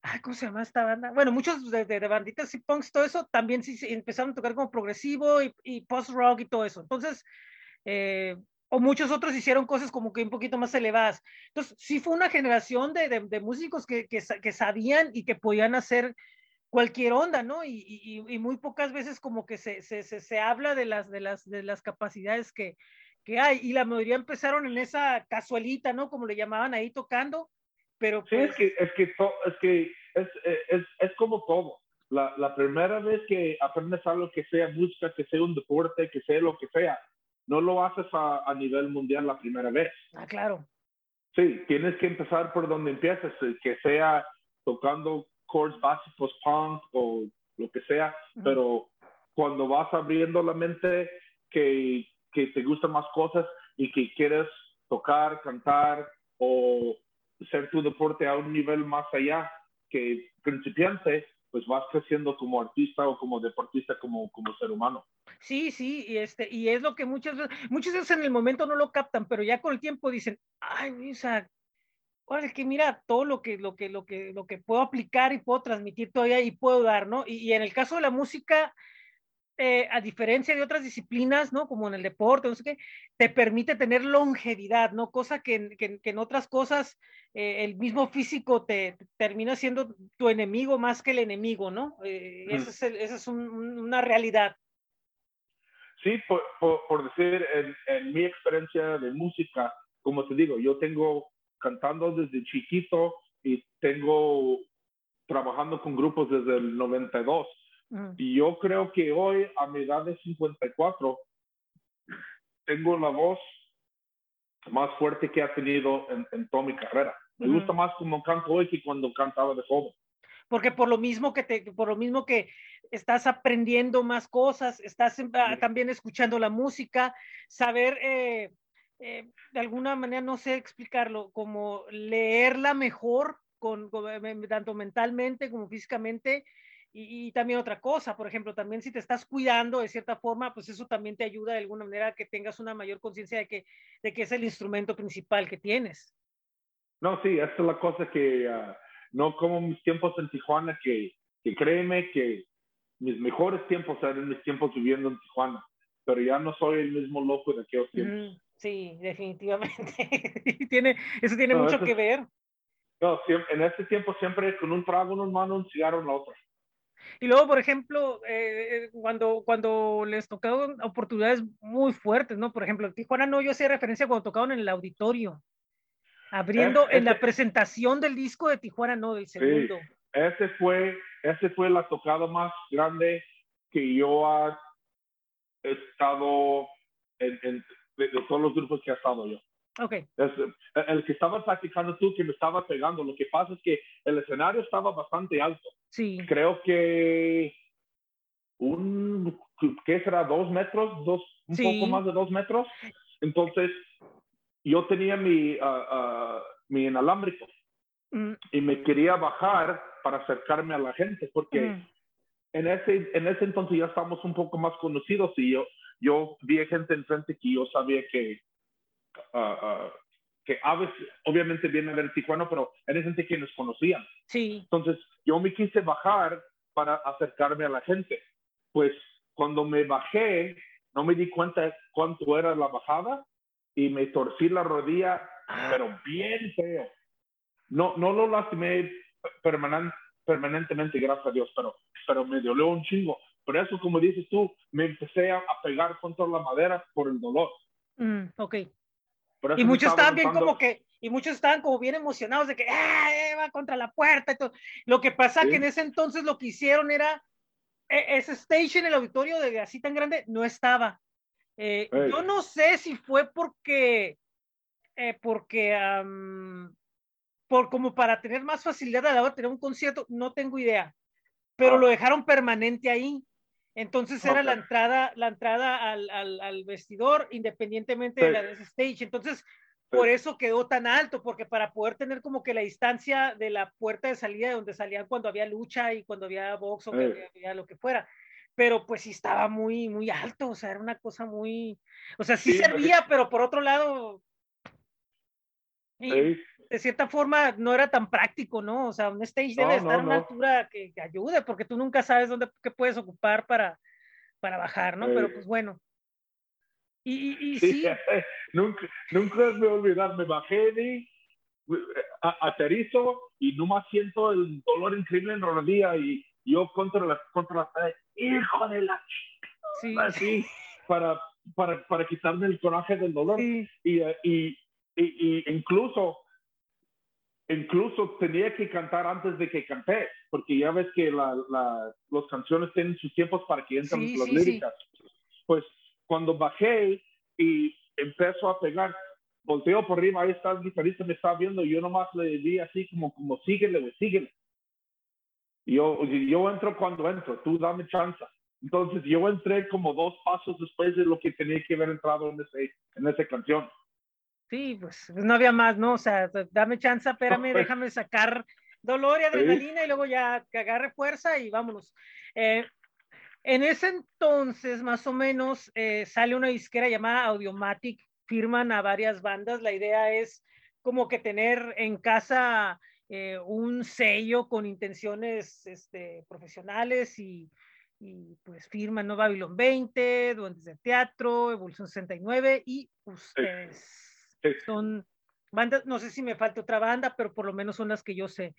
ay, ¿cómo se llama esta banda? Bueno, muchos de, de, banditas y punks, todo eso, también sí empezaron a tocar como progresivo y, y post-rock y todo eso. Entonces, eh, o muchos otros hicieron cosas como que un poquito más elevadas. Entonces, sí fue una generación de, de, músicos que, que, que, sabían y que podían hacer cualquier onda, ¿no? Y, y, y muy pocas veces como que se, se, se, se, habla de las, de las, de las capacidades que, que hay. Y la mayoría empezaron en esa casualita, ¿no? Como le llamaban ahí tocando. Pero sí, es pues que, es que, es, que es, es, es como todo. La, la primera vez que aprendes algo que sea música, que sea un deporte, que sea lo que sea, no lo haces a, a, nivel mundial la primera vez. Ah, claro. Sí, tienes que empezar por donde empieces, eh, que sea tocando chords básicos, punk o lo que sea, pero cuando vas abriendo la mente que, que te gustan más cosas y que quieres tocar, cantar o ser tu deporte a un nivel más allá que principiante, pues vas creciendo como artista o como deportista, como, como ser humano. Sí, sí, y, este, y es lo que muchas veces, muchas veces en el momento no lo captan, pero ya con el tiempo dicen, ay, sea, ahora que mira todo lo que, lo que, lo que, lo que puedo aplicar y puedo transmitir todavía y puedo dar, ¿no? Y, y en el caso de la música, eh, a diferencia de otras disciplinas, ¿no? Como en el deporte, no sé qué, te permite tener longevidad, ¿no? Cosa que, que, en otras cosas eh, el mismo físico te, termina siendo tu enemigo más que el enemigo, ¿no? Eh, esa es, esa es una realidad. Sí, por, por, decir, en, en, mi experiencia de música, como te digo, yo tengo cantando desde chiquito y tengo trabajando con grupos desde el 92. Y yo creo que hoy, a mi edad de 54, tengo la voz más fuerte que ha tenido en, en toda mi carrera. Me gusta más como canto hoy que cuando cantaba de joven. Porque por lo mismo que te, por lo mismo que estás aprendiendo más cosas, estás ah, también escuchando la música, saber eh, eh, de alguna manera, no sé explicarlo, como leerla mejor, con, con tanto mentalmente como físicamente, y, también otra cosa, por ejemplo, también si te estás cuidando de cierta forma, pues eso también te ayuda de alguna manera a que tengas una mayor conciencia de que, de que es el instrumento principal que tienes. No, sí, esa es la cosa que uh, no como mis tiempos en Tijuana, que, que créeme que mis mejores tiempos eran mis tiempos viviendo en Tijuana, pero ya no soy el mismo loco de aquellos tiempos. sí, definitivamente. tiene, eso tiene mucho que ver. No, en ese tiempo siempre con un trago en una mano, un cigarro en la otra. Y luego, por ejemplo, eh, cuando, cuando les tocaron oportunidades muy fuertes, ¿no? Por ejemplo, Tijuana no, yo hacía referencia cuando tocaron en el auditorio, abriendo en la presentación del disco de Tijuana no, del segundo. Sí, ese fue, ese fue la tocada más grande que yo he estado en, de, todos los grupos que he estado yo. Okay. el que estaba practicando tú, que me estaba pegando. Lo que pasa es que el escenario estaba bastante alto. Sí. Creo que un, ¿qué será? ¿Dos metros? Dos, un poco más de dos metros. Entonces, yo tenía mi, uh, mi inalámbrico mm. y me quería bajar para acercarme a la gente porque mm. en, ese, en ese entonces ya estábamos un poco más conocidos y yo, yo vi gente enfrente que yo sabía que uh, que aves obviamente viene de Tijuana, pero era gente que nos conocían. Sí. Entonces yo me quise bajar para acercarme a la gente. Pues cuando me bajé, no me di cuenta cuánto era la bajada y me torcí la rodilla, pero bien feo. No, no lo lastimé permanentemente, gracias a Dios, pero, pero me dolió un chingo. Por eso, como dices tú, me empecé a, pegar contra la madera por el dolor. Mm, ok y muchos estaban bien como que, y muchos estaban como bien emocionados de que ¡ah, eh, va contra la puerta y todo. Lo que pasa que en ese entonces lo que hicieron era, e, ese stage en el auditorio de así tan grande no estaba. Eh, yo no sé si fue porque, eh, porque, por como para tener más facilidad a la hora de tener un concierto, no tengo idea, pero lo ah. dejaron permanente ahí. Entonces era la entrada, la entrada al, al, al vestidor, independientemente de la de ese stage. Entonces, por eso quedó tan alto, porque para poder tener como que la distancia de la puerta de salida de donde salían cuando había lucha y cuando había box o había, lo que fuera. Pero pues sí estaba muy, muy alto, o sea, era una cosa muy, o sea, sí, servía, pero por otro lado, de cierta forma no era tan práctico, ¿no? O sea, un stage debe estar a una altura que, ayude, porque tú nunca sabes dónde qué puedes ocupar para, para bajar, ¿no? Pero pues bueno. Y, y, sí, nunca, nunca me olvidar, me bajé y aterrizo y no más siento el dolor increíble en la rodilla y yo contra la, contra la hijo de la sí. así, para, para, para quitarme el coraje del dolor. Y, y, y, incluso incluso tenía que cantar antes de que canté, porque ya ves que la, la, las canciones tienen sus tiempos para que entren las líricas. Pues cuando bajé y empezó a pegar, volteo por arriba, ahí está el guitarrista, me estaba viendo, y yo nomás le di así como, como síguele, güey, síguele. Yo, yo entro cuando entro, tú dame chance. Entonces yo entré como dos pasos después de lo que tenía que haber entrado en, ese, en esa canción. Sí, pues, pues no había más, ¿no? O sea, dame chance, espérame, pues. déjame sacar dolor y adrenalina y luego ya que agarre fuerza y vámonos. Eh, en ese entonces, más o menos, eh, sale una disquera llamada Audiomatic, firman a varias bandas. La idea es como que tener en casa eh, un sello con intenciones este, profesionales y, y pues firman ¿no? Babylon 20, Duendes de Teatro, Evolución 69 y ustedes son bandas, no sé si me falta otra banda, pero por lo menos son las que yo sé.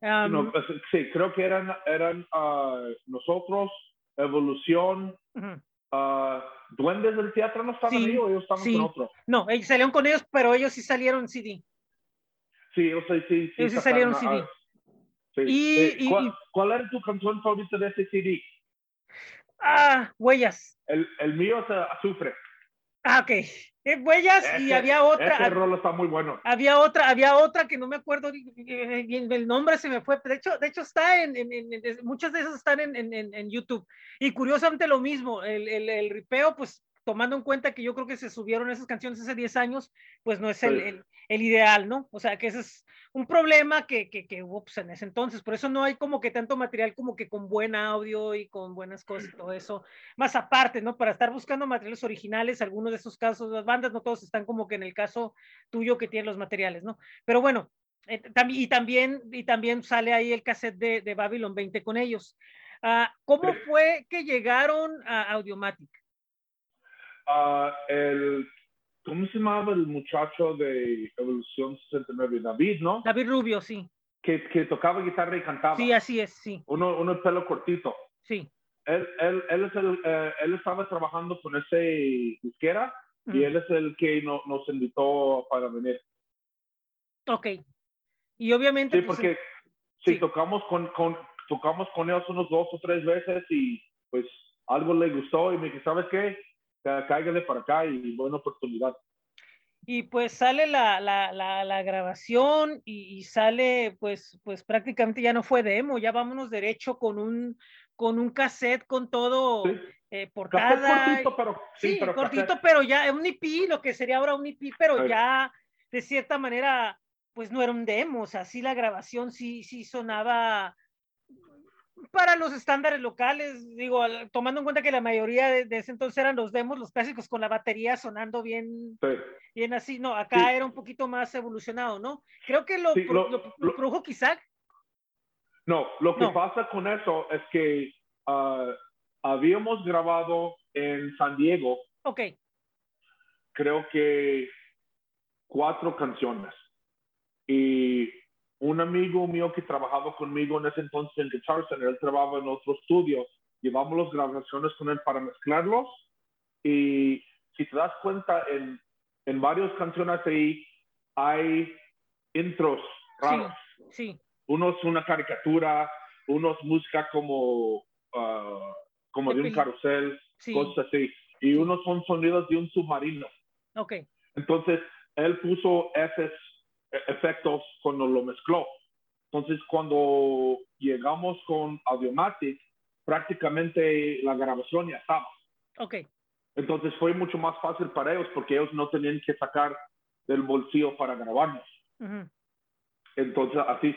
Pues, sí, creo que eran, eran ah, nosotros, Evolución, ah, Duendes del Teatro no estaban ahí o ellos estaban con otro. No, ellos salieron con ellos, pero ellos sí salieron CD. Sí, ellos sí, sí, ellos sí salieron CD. Eh, y, ¿cuál, ¿cuál, era tu canción favorita de ese CD? Ah, Huellas. El, el mío es Azufre. Ah, ok. Eh, huellas y había otra. Ese rol está muy bueno. Había otra, había otra que no me acuerdo bien, el nombre se me fue. De hecho, de hecho está en, en, en muchas de esas están en, YouTube. Y curiosamente lo mismo, el, el, el ripeo, pues tomando en cuenta que yo creo que se subieron esas canciones hace 10 años, pues no es el, el, ideal, ¿no? O sea, que ese es un problema que, que, que hubo pues, en ese entonces. Por eso no hay como que tanto material como que con buen audio y con buenas cosas y todo eso. Más aparte, ¿no? Para estar buscando materiales originales, algunos de esos casos, las bandas, no todos están como que en el caso tuyo que tienen los materiales, ¿no? Pero bueno, eh, y, también, y también sale ahí el cassette de, de Babylon 20 con ellos. Ah, ¿Cómo fue que llegaron a Audiomatic? el, ¿cómo se llamaba el muchacho de Evolución 69? David, ¿no? David Rubio, sí. Que, que tocaba guitarra y cantaba. Sí, así es, sí. Uno, uno de pelo cortito. Sí. Él, él, él, es el, eh, él estaba trabajando con ese disquera y él es el que no, nos invitó para venir. Ok. Y obviamente... Sí, pues, porque sí, tocamos con, con, tocamos con ellos unos dos o tres veces y pues algo le gustó y me dijo, ¿sabes qué? Cáigale para acá y buena oportunidad. Y pues sale la, la, la, grabación y, sale, pues, pues prácticamente ya no fue demo, ya vámonos derecho con un, con un cassette con todo eh, portada. Cortito, pero, sí, pero cortito, pero ya un IP, lo que sería ahora un IP, pero ya de cierta manera, pues no era un demo, o sea, sí la grabación sí, sí sonaba para los estándares locales, digo, tomando en cuenta que la mayoría de, ese entonces eran los demos, los clásicos con la batería sonando bien, bien así, no, acá era un poquito más evolucionado, ¿no? Creo que lo, produjo quizá. No, lo que pasa con eso es que ah, habíamos grabado en San Diego. Ok. Creo que cuatro canciones. Y un amigo mío que trabajaba conmigo en ese entonces en Guitar Center, él trabajaba en otro estudio, llevamos las grabaciones con él para mezclarlos y si te das cuenta, en, en varias canciones ahí hay intros raros. Sí, Uno es una caricatura, uno es música como, ah, como de un carrusel, cosas así. Y unos son sonidos de un submarino. Ok. Entonces, él puso esos efectos cuando lo mezcló. Entonces, cuando llegamos con Audiomatic, prácticamente la grabación ya estaba. Ok. Entonces fue mucho más fácil para ellos porque ellos no tenían que sacar del bolsillo para grabarnos. Entonces, así,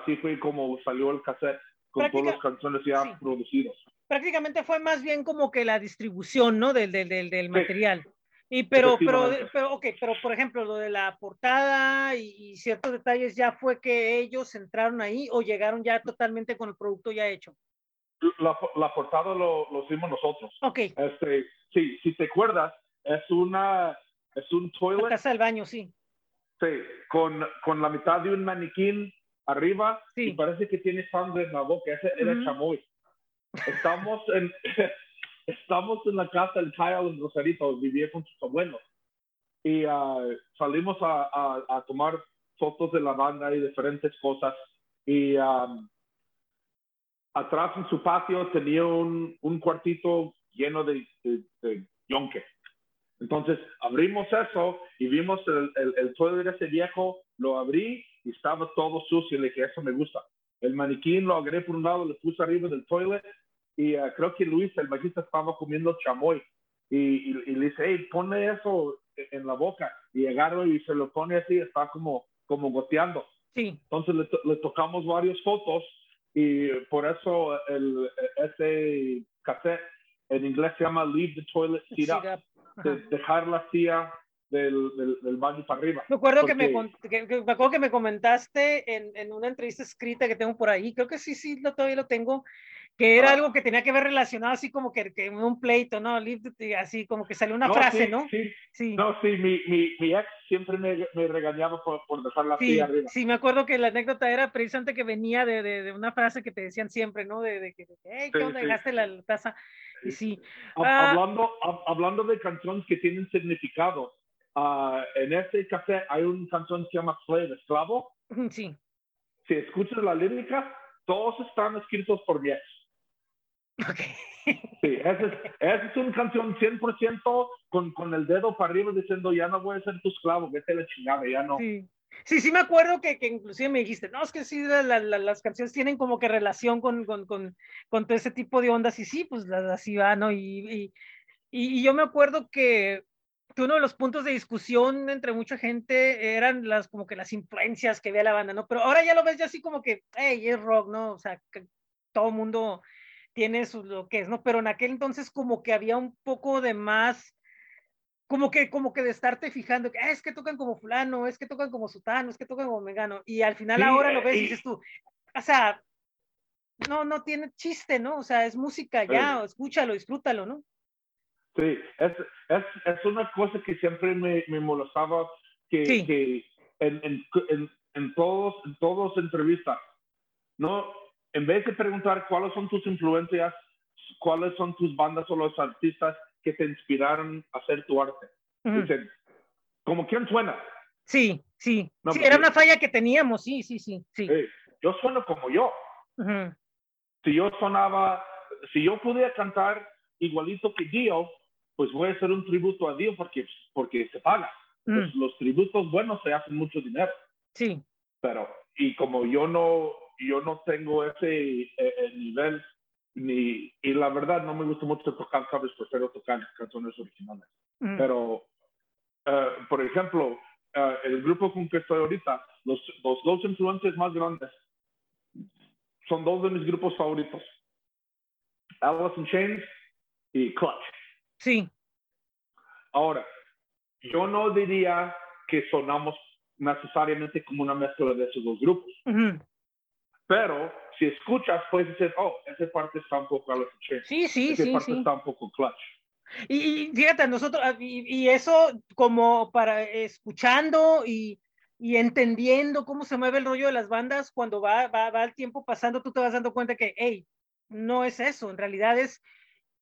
así fue como salió el cassette con todas las canciones ya producidas. Prácticamente fue más bien como que la distribución, ¿no? Del, del, del, material. Y pero, pero, pero, ok, pero por ejemplo, lo de la portada y, ciertos detalles, ¿ya fue que ellos entraron ahí o llegaron ya totalmente con el producto ya hecho? La, la portada lo, lo, hicimos nosotros. Ok. Este, sí, si te acuerdas, es una, es un toilet. La casa del baño, sí. Sí, con, con la mitad de un maniquín arriba y parece que tiene sangre en la boca. Ese era el chamoy. Estamos en, estamos en la casa del Kyle en Rosarito, vivía con sus abuelos. Y ah, salimos a, a, tomar fotos de la banda y diferentes cosas. Y atrás en su patio tenía un, un cuartito lleno de, de, yonque. Entonces abrimos eso y vimos el, el, el toilet ese viejo, lo abrí y estaba todo sucio. Le dije, eso me gusta. El maniquín lo agregué por un lado, le puse arriba del toilet y uh, creo que Luis, el bajista, estaba comiendo chamoy y, y, le dice, hey, ponle eso en la boca y agarro y se lo pone así, está como, como goteando. Sí. Entonces le, le tocamos varias fotos y por eso el, ese cassette en inglés se llama Leave the Toilet Seat Up, de, dejar la silla del, del, baño para arriba. Me acuerdo, que, me, que, me acuerdo que me comentaste en, en, una entrevista escrita que tengo por ahí, creo que sí, sí, lo, todavía lo tengo, que era Ah. algo que tenía que ver relacionado así como que, un pleito, ¿no? Así como que salió una frase, sí, ¿no? Sí, Sí. no, sí, mi, mi, mi ex siempre me, me regañaba por, por dejar la Sí, arriba. sí, me acuerdo que la anécdota era precisamente que venía de, de, de una frase que te decían siempre, ¿no? De, de que, hey, ¿qué onda? Dejaste la, la taza. Y sí, Ah. hablando, hab- hablando de canciones que tienen significado, ah, en este café hay una canción que se llama Slave, Esclavo. sí, Si escuchas la lírica, todos están escritos por mi ex. Ok. Sí, esa es, esa es una canción 100% con, con el dedo para arriba diciendo, ya no voy a ser tu esclavo, vete la chingada, ya no. Sí. Sí, sí me acuerdo que, que inclusive me dijiste, no, es que sí, la- la- la- las canciones tienen como que relación con, con, con, con todo ese tipo de ondas y sí, pues así va, ¿no? Y, y, y- yo me acuerdo que, que uno de los puntos de discusión entre mucha gente eran las como que las influencias que había la banda, ¿no? Pero ahora ya lo ves ya así como que, hey, es rock, ¿no? O sea, que todo mundo tiene su, lo que es, ¿no? Pero en aquel entonces como que había un poco de más como que, como que de estarte fijando, que "Ah, es que tocan como fulano, es que tocan como sutano, es que tocan como megano, y al final Sí, ahora lo ves y dices tú, o sea, no, no tiene chiste, ¿no? O sea, es música ya, escúchalo, disfrútalo, ¿no? Sí, es, es, es una cosa que siempre me, me molestaba, que, Sí. que en, en, en, en todos, en todas entrevistas, ¿no? En vez de preguntar cuáles son tus influencias, cuáles son tus bandas o los artistas que te inspiraron a hacer tu arte, dicen, ¿como quién suena? Sí, sí, No, sí, era una falla que teníamos, sí, sí, sí, sí. Eh, yo sueno como yo. Ujú. Si yo sonaba, si yo pudiera cantar igualito que Dio, pues voy a hacer un tributo a Dio porque, porque se paga. Ujú. Los, los tributos buenos se hacen mucho dinero, Sí, pero y como yo no yo no tengo ese eh, nivel ni y la verdad no me gusta mucho tocar covers, prefiero tocar canciones originales. ujú. Pero eh, por ejemplo, eh, el grupo con que estoy ahorita, los, los dos influencers más grandes son dos de mis grupos favoritos. Alice in Chains y Clutch. sí, Ahora, yo no diría que sonamos necesariamente como una mezcla de esos dos grupos, ujú. Pero si escuchas puedes decir, oh, esa parte está un poco in Chains, sí, sí, esa sí, parte sí. está un poco Clutch. Y, y fíjate, nosotros, y, y eso como para escuchando y, y entendiendo cómo se mueve el rollo de las bandas, cuando va, va, va el tiempo pasando, tú te vas dando cuenta que, hey, no es eso, en realidad es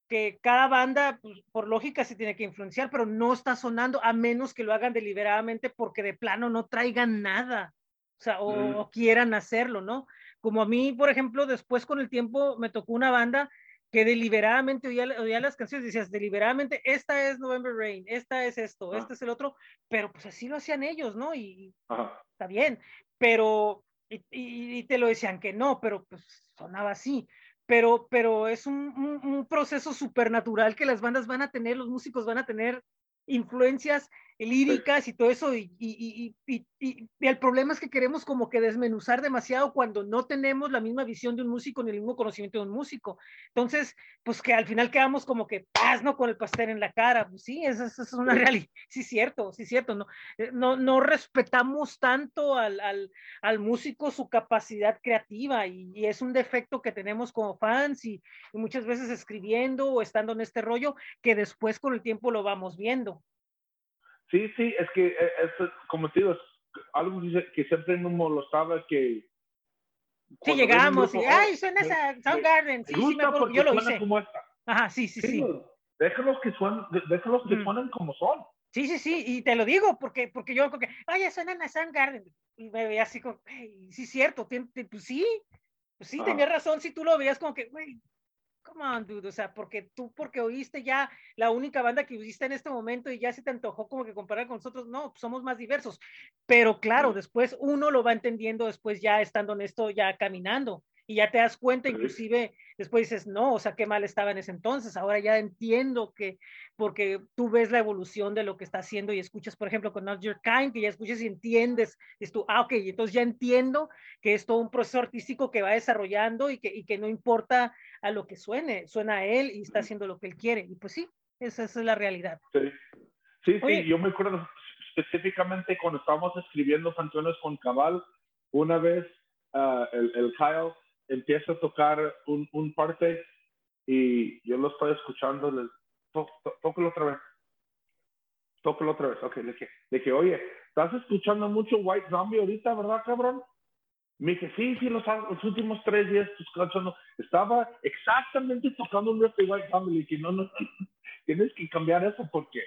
que cada banda, pues, por lógica, se tiene que influenciar, pero no está sonando a menos que lo hagan deliberadamente porque de plano no traigan nada, o sea, o, Mm. o quieran hacerlo, ¿no? Como a mí, por ejemplo, después con el tiempo me tocó una banda que deliberadamente oía, oía las canciones, decías, deliberadamente, esta es November Rain, esta es esto, Ah. este es el otro, pero pues así lo hacían ellos, ¿no? Y Ajá. está bien, pero, y, y- y te lo decían que no, pero pues sonaba así. Pero, pero es un, un, un proceso supernatural que las bandas van a tener, los músicos van a tener influencias líricas y todo eso, y, y, y, y, el problema es que queremos como que desmenuzar demasiado cuando no tenemos la misma visión de un músico ni el mismo conocimiento de un músico. Entonces, pues que al final quedamos como que paz, ¿no? Con el pastel en la cara. Pues sí, esa, esa es una realidad. Sí, cierto, sí, cierto. No, eh, no, no respetamos tanto al, al, al músico su capacidad creativa y, es un defecto que tenemos como fans y muchas veces escribiendo o estando en este rollo que después con el tiempo lo vamos viendo. Sí, sí, es que eh, es, como te digo, es algo que, siempre me molestaba que... Sí, llegamos grupo, y, ay, suena esa Soundgarden. Sí, sí, me acuerdo, yo lo hice. como esta. Ajá, sí, sí, sí. Déjalos que suenen, déjalos que Ujú. suenen como son. Sí, sí, sí, y te lo digo porque, porque yo como que, oye, suenan a Soundgarden. Y me veía así como, hey, sí, cierto, te- pues sí, pues sí, Ah. tenías razón, si tú lo veías como que, güey, come on, dude, o sea, porque tú, porque oíste ya la única banda que oíste en este momento y ya se te antojó como que comparar con nosotros, no, pues somos más diversos. Pero claro, después uno lo va entendiendo después ya estando en esto, ya caminando. Y ya te das cuenta, inclusive después dices, no, o sea, qué mal estaba en ese entonces. Ahora ya entiendo que, porque tú ves la evolución de lo que está haciendo y escuchas, por ejemplo, con Not Your Kind, que ya escuchas y entiendes, dices tú, ah, ok, entonces ya entiendo que es todo un proceso artístico que va desarrollando y que, y que no importa a lo que suene, suena a él y está haciendo lo que él quiere. Y pues sí, esa, esa es la realidad. Sí, sí, sí, yo me acuerdo específicamente cuando estábamos escribiendo canciones con Cabal, una vez ah, el, el Kyle empieza a tocar un, un parte y yo lo estoy escuchando, le, to, tócalo otra vez. Tócalo otra vez. Ok, le dije, le dije, oye, ¿estás escuchando mucho White Zombie ahorita, verdad, cabrón? Me dije, sí, sí, los, los últimos tres días tus canciones. Estaba exactamente tocando un riff de White Zombie. Y que no, no, tienes que cambiar eso porque.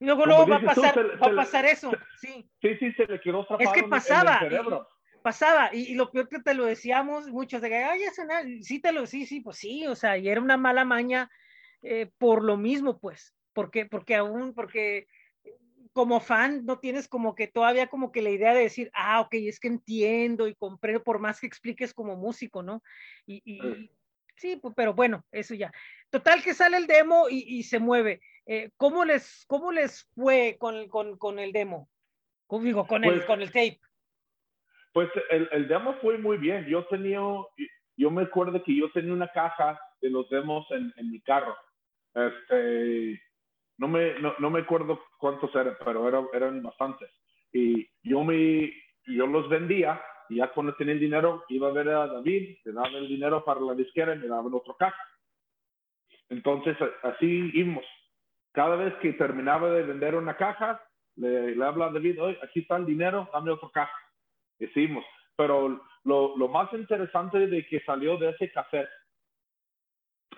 Luego, luego va, a pasar, tú, se, va a pasar eso. Sí. sí, sí, se le quedó atrapado es que pasaba, en el cerebro. Y, pasaba, y, y, lo peor que te lo decíamos muchos de que, ay, eso sí te lo, sí, sí, pues sí, o sea, y era una mala maña eh, por lo mismo, pues, porque, porque aún, porque como fan no tienes como que todavía como que la idea de decir, ah, ok, es que entiendo y comprendo, por más que expliques como músico, ¿no? Y, y sí, pues, pero bueno, eso ya. Total que sale el demo y, y se mueve. Eh, ¿cómo, les, ¿Cómo les fue con, con, con el demo? ¿Cómo digo, con, pues, el, con el tape? Pues el, el, demo fue muy bien. Yo tenía, yo me acuerdo que yo tenía una caja de los demos en, en mi carro. Este, no me, no, no me acuerdo cuántos eran, pero era, eran bastantes. Y yo, me, yo los vendía y ya cuando tenía el dinero iba a ver a David, le daban el dinero para la disquera y me daban otro caja. Entonces así íbamos. Cada vez que terminaba de vender una caja, le, le habla a David, oye, aquí está el dinero, dame otro caja. Hicimos. Pero lo, lo más interesante de que salió de ese cassette,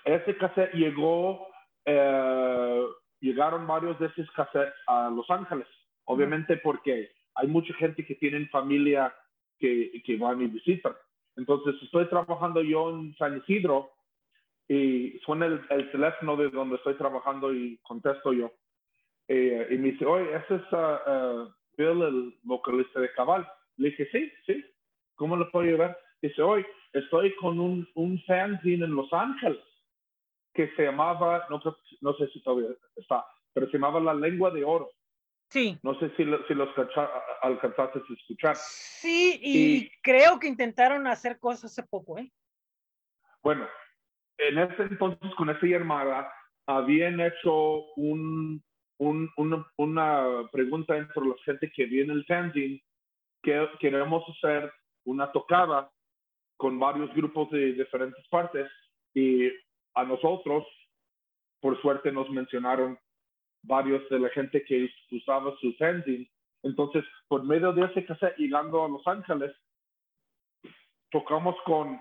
ese cassette llegó eh, llegaron varios de esos cassettes a Los Ángeles, obviamente porque hay mucha gente que tiene familia que, que van y visitan. Entonces estoy trabajando yo en San Isidro y suena el, el teléfono de donde estoy trabajando y contesto yo. Eh, y me dice, oye, ese es uh, uh, Bill, el vocalista de Cabal. Le dije, sí, sí. ¿Cómo lo puedo llevar? Dice, hoy estoy con un, un fanzine en Los Ángeles que se llamaba, no, no sé si todavía está, pero se llamaba La Lengua de Oro. Sí. No sé si, si los alcanzaste a escuchar. Sí, y, y, creo que intentaron hacer cosas hace poco, ¿eh? Bueno, en ese entonces con esa armada habían hecho un, un, una, una, pregunta entre la gente que viene el fanzine que queremos hacer una tocada con varios grupos de diferentes partes y a nosotros, por suerte, nos mencionaron varios de la gente que usaba su fanzine. Entonces, por medio de ese cassette, llegando a Los Ángeles, tocamos con,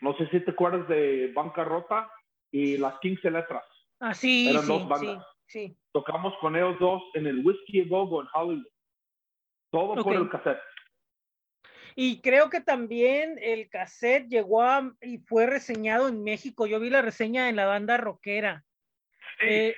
no sé si te acuerdas de Bancarrota y las 15 letras. Ah, sí, Eran sí, dos bandas. Sí, sí. Tocamos con ellos dos en el Whiskey Gogo en Hollywood. Todo okay. por el cassette. Y creo que también el cassette llegó a, y fue reseñado en México. Yo vi la reseña en la banda rockera. Sí. Eh,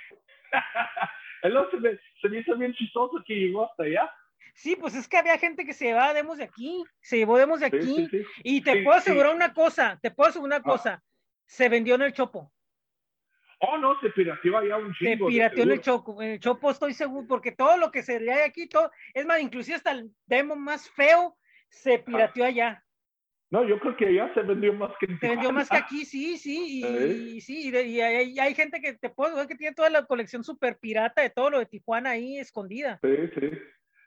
el se me, se me hizo bien chistoso que llegó hasta allá. Sí, pues es que había gente que se llevaba demos de aquí, se llevó demos de aquí. Sí, sí, sí. Y te puedo asegurar una cosa, te puedo asegurar una cosa, se vendió en el Chopo. Oh, no, se pirateó allá un chingo. Se pirateó en el Chopo, en el Chopo estoy seguro, porque todo lo que se le hay aquí, todo, es más, inclusive hasta el demo más feo se pirateó allá. No, yo creo que allá se vendió más que en Se vendió más que aquí, sí, sí, y, ¿Eh? y sí, y, y hay, hay, gente que te puedo ver que tiene toda la colección super pirata de todo lo de Tijuana ahí escondida. Sí, sí.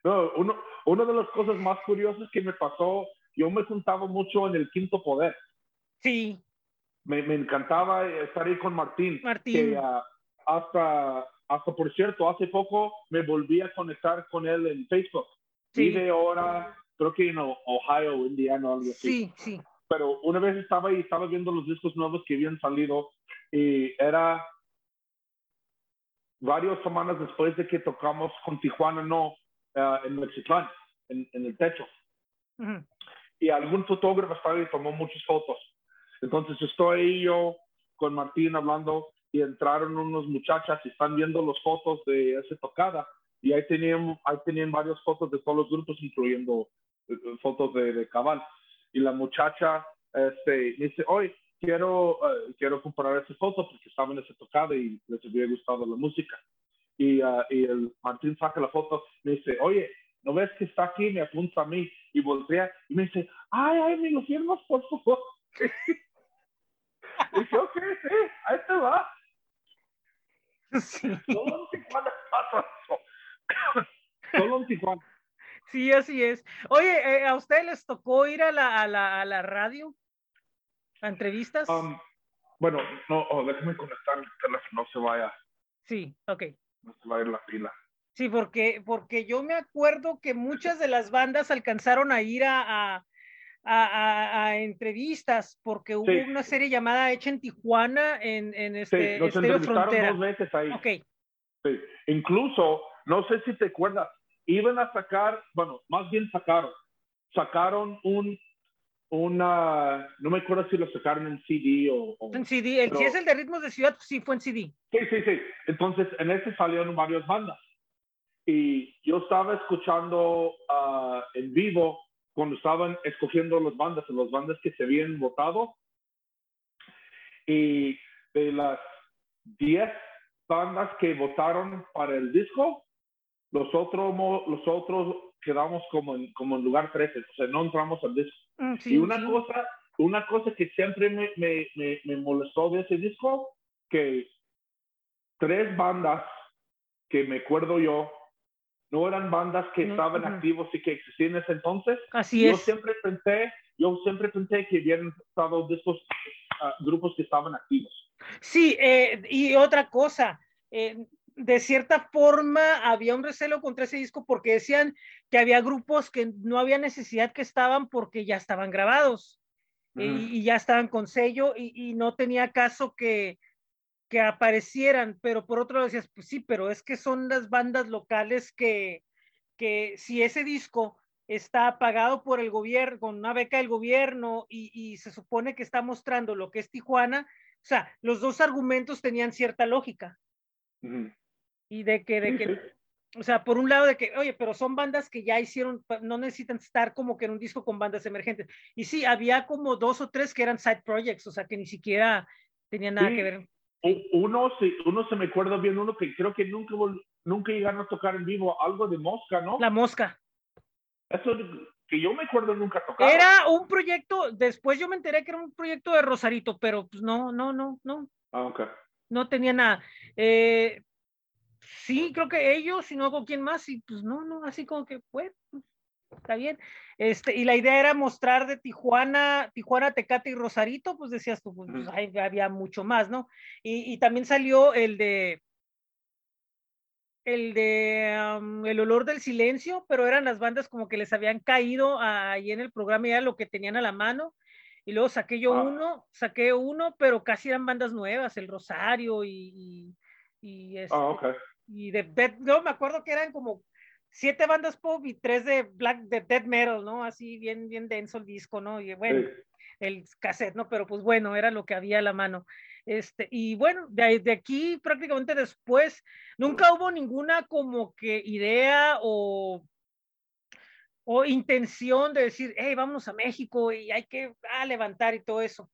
No, uno, una de las cosas más curiosas que me pasó, yo me juntaba mucho en el Quinto Poder. Sí. Me, me encantaba estar ahí con Martín. Martín. Que, uh, hasta, hasta, por cierto, hace poco me volví a conectar con él en Facebook. Sí. Vive ahora creo que en Ohio, Indiana, algo así. Sí, sí. Pero una vez estaba ahí, estaba viendo los discos nuevos que habían salido y era varias semanas después de que tocamos con Tijuana No uh, en Mexicali, en, en, el techo. Uh -huh. Y algún fotógrafo estaba y tomó muchas fotos. Entonces estoy yo con Martín hablando y entraron unos muchachas y están viendo las fotos de esa tocada. Y ahí tenían, ahí tenían varias fotos de todos los grupos, incluyendo fotos de, de cabal. Y la muchacha este, dice, hoy quiero, uh, quiero comprar esa foto porque estaba en esa tocada y les había gustado la música. Y, uh, y el Martín saca la foto, me dice, oye, ¿no ves que está aquí? Me apunta a mí y voltea y me dice, ay, ay, me lo firmas, por favor. y dije, ok, sí, ahí te va. Sí. Solo en Tijuana pasa eso. Solo en Tijuana. Sí, así es. Oye, eh, ¿a ustedes les tocó ir a la, a la, a la radio? ¿A entrevistas? Um, bueno, no, oh, déjame conectar el teléfono, no se vaya. Sí, ok. No se vaya la pila. Sí, porque, porque yo me acuerdo que muchas de las bandas alcanzaron a ir a, a, a, a entrevistas, porque hubo Sí. una serie llamada Hecha en Tijuana en, en Sí, este nos Estéreo entrevistaron Frontera. dos veces ahí. Ok, Sí. Incluso, no sé si te acuerdas, iban a sacar, bueno, más bien sacaron, sacaron un, una, no me acuerdo si lo sacaron en CD o... o- en CD. El, si Pero- es el de Ritmos de Ciudad, sí fue en CD. Sí, sí, sí. Entonces, en ese salieron varias bandas. Y yo estaba escuchando ah, en vivo cuando estaban escogiendo las bandas, las bandas que se habían votado. Y de las 10 bandas que votaron para el disco, los otros, los otros quedamos como en, como en lugar 13, o sea, no entramos al disco. Mm, sí, y una sí. cosa, una cosa que siempre me, me, me, me molestó de ese disco, que tres bandas que me acuerdo yo, no eran bandas que No, estaban ujú. activos y que existían en ese entonces. Así yo es. siempre pensé, yo siempre pensé que habían estado de estos ah, grupos que estaban activos. Sí, eh, y otra cosa, eh, de cierta forma había un recelo contra ese disco porque decían que había grupos que no había necesidad que estaban porque ya estaban grabados y, Ujú. y ya estaban con sello y, y no tenía caso que, que aparecieran, pero por otro lado decías, pues sí, pero es que son las bandas locales que, que si ese disco está pagado por el gobierno, con una beca del gobierno y, y se supone que está mostrando lo que es Tijuana, o sea, los dos argumentos tenían cierta lógica Ujú. y de que, de que, o sea, por un lado de que, oye, pero son bandas que ya hicieron, no necesitan estar como que en un disco con bandas emergentes. Y sí, había como dos o tres que eran side projects, o sea, que ni siquiera tenían nada Sí. que ver. Uno, sí, uno se me acuerda bien, uno que creo que nunca, nunca llegaron a tocar en vivo, algo de Mosca, ¿no? La mosca. Eso que yo me acuerdo nunca tocar. Era un proyecto, después yo me enteré que era un proyecto de Rosarito, pero pues no, no, no, no, Ah, ok. no tenía nada. Eh, sí, creo que ellos, y no con quién más, y pues no, no, así como que, pues, está bien. Este, y la idea era mostrar de Tijuana, Tijuana, Tecate y Rosarito, pues decías tú, pues, pues, ahí había mucho más, ¿no? Y, y también salió el de el de um, El olor del silencio, pero eran las bandas como que les habían caído ahí en el programa ya lo que tenían a la mano. Y luego saqué yo Ah. uno, saqué uno, pero casi eran bandas nuevas, El Rosario y, y, y este, Ah, ok. y de death, no, me acuerdo que eran como siete bandas pop y tres de black, de death metal, ¿no? Así bien, bien denso el disco, ¿no? Y bueno, Sí. el cassette, ¿no? Pero pues bueno, era lo que había a la mano. Este, y bueno, de, de aquí prácticamente después, nunca hubo ninguna como que idea o, o intención de decir, hey, vamos a México y hay que ah, levantar y todo eso.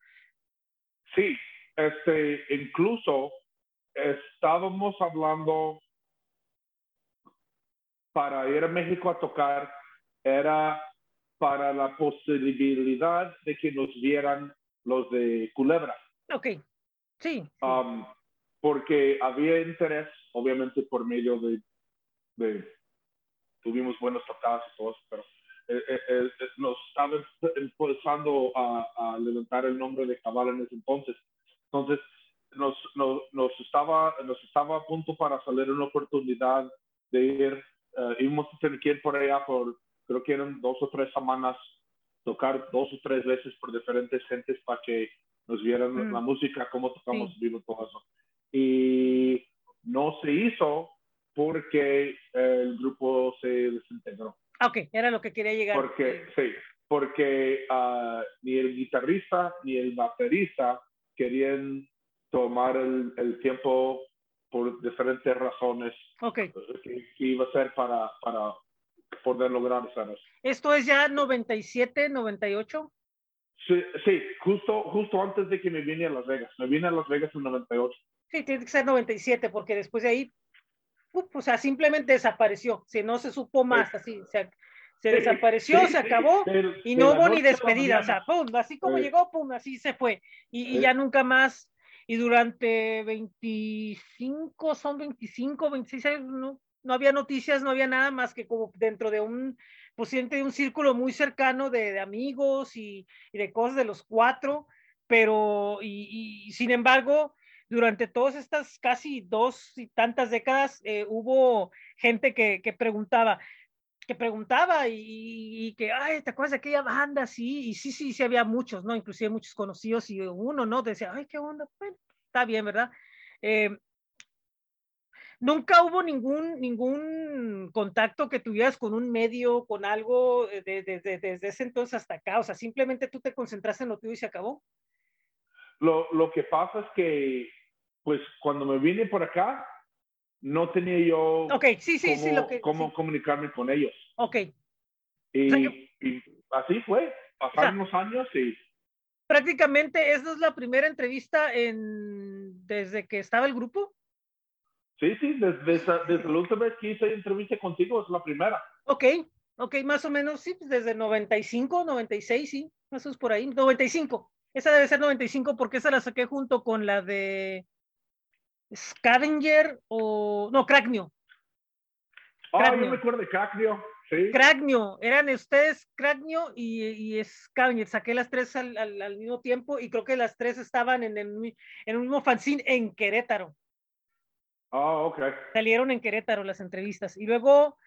Sí, este, incluso estábamos hablando para ir a México a tocar, era para la posibilidad de que nos vieran los de Culebra, Ok, sí. um, porque había interés, obviamente por medio de, de- tuvimos buenos tocadas y todo pero eh, eh, eh, eh, nos estaba empezando a, a levantar el nombre de Cabal en ese entonces. Entonces, nos, nos, nos, estaba, nos estaba a punto para salir una oportunidad de ir, eh, íbamos a tener que ir por allá por, creo que eran dos o tres semanas, tocar dos o tres veces por diferentes gentes para que nos vieran Mm. la música, cómo tocamos Sí. vivo, todo eso. Y no se hizo porque el grupo se desintegró. Ok, era lo que quería llegar. Porque, sí, porque ah, ni el guitarrista ni el baterista querían tomar el, el tiempo por diferentes razones Ok, eh, que, que iba a ser para, para poder lograr eso. esto es ya 97, 98. Sí, sí, justo, justo antes de que me vine a Las Vegas. Me vine a Las Vegas en 98. Sí, tiene que ser 97, porque después de ahí, o sea, simplemente desapareció. Si no se supo más, así, se, se Sí, desapareció, sí, se acabó y no hubo ni despedida. O sea, pum, así como llegó, pum, así se fue. Y, y ya nunca más. Y durante 25, son 25, 26 años, no, no había noticias, no había nada más que como dentro de un, pues siente un círculo muy cercano de, de amigos y, y de cosas de los cuatro pero, y, sin embargo, durante todas estas casi dos y tantas décadas, eh, hubo gente que, que, preguntaba, que preguntaba y, que, ay, ¿te acuerdas de aquella banda? Sí, y sí, sí, sí había muchos, ¿no? Inclusive muchos conocidos y uno, ¿no? Decía, ay, qué onda, bueno, está bien, ¿verdad? Eh, nunca hubo ningún, ningún contacto que tuvieras con un medio, con algo desde ese entonces hasta acá, o sea, simplemente tú te concentraste en lo tuyo y se acabó. Lo, lo que pasa es que, pues, cuando me vine por acá, no tenía yo okay, sí, sí, cómo, sí, lo que, cómo comunicarme con ellos. Ok. Y, y así fue, pasaron unos años y... Prácticamente, ¿esa es la primera entrevista en, desde que estaba el grupo? Sí, sí, desde, desde, la última vez que hice entrevista contigo, es la primera. Ok, ok, más o menos, sí, pues desde 95, 96, sí, más o menos por ahí, 95. Esa debe ser 95 porque esa la saqué junto con la de Scavenger o. No, Crackneo. Ah, yo me acuerdo de Crackneo. Sí. Crackneo, eran ustedes Crackneo y, y Scavenger. Saqué las tres al, al, mismo tiempo y creo que las tres estaban en el, en el mismo fanzine en Querétaro. Ah, ok. Salieron en Querétaro las entrevistas. Y luego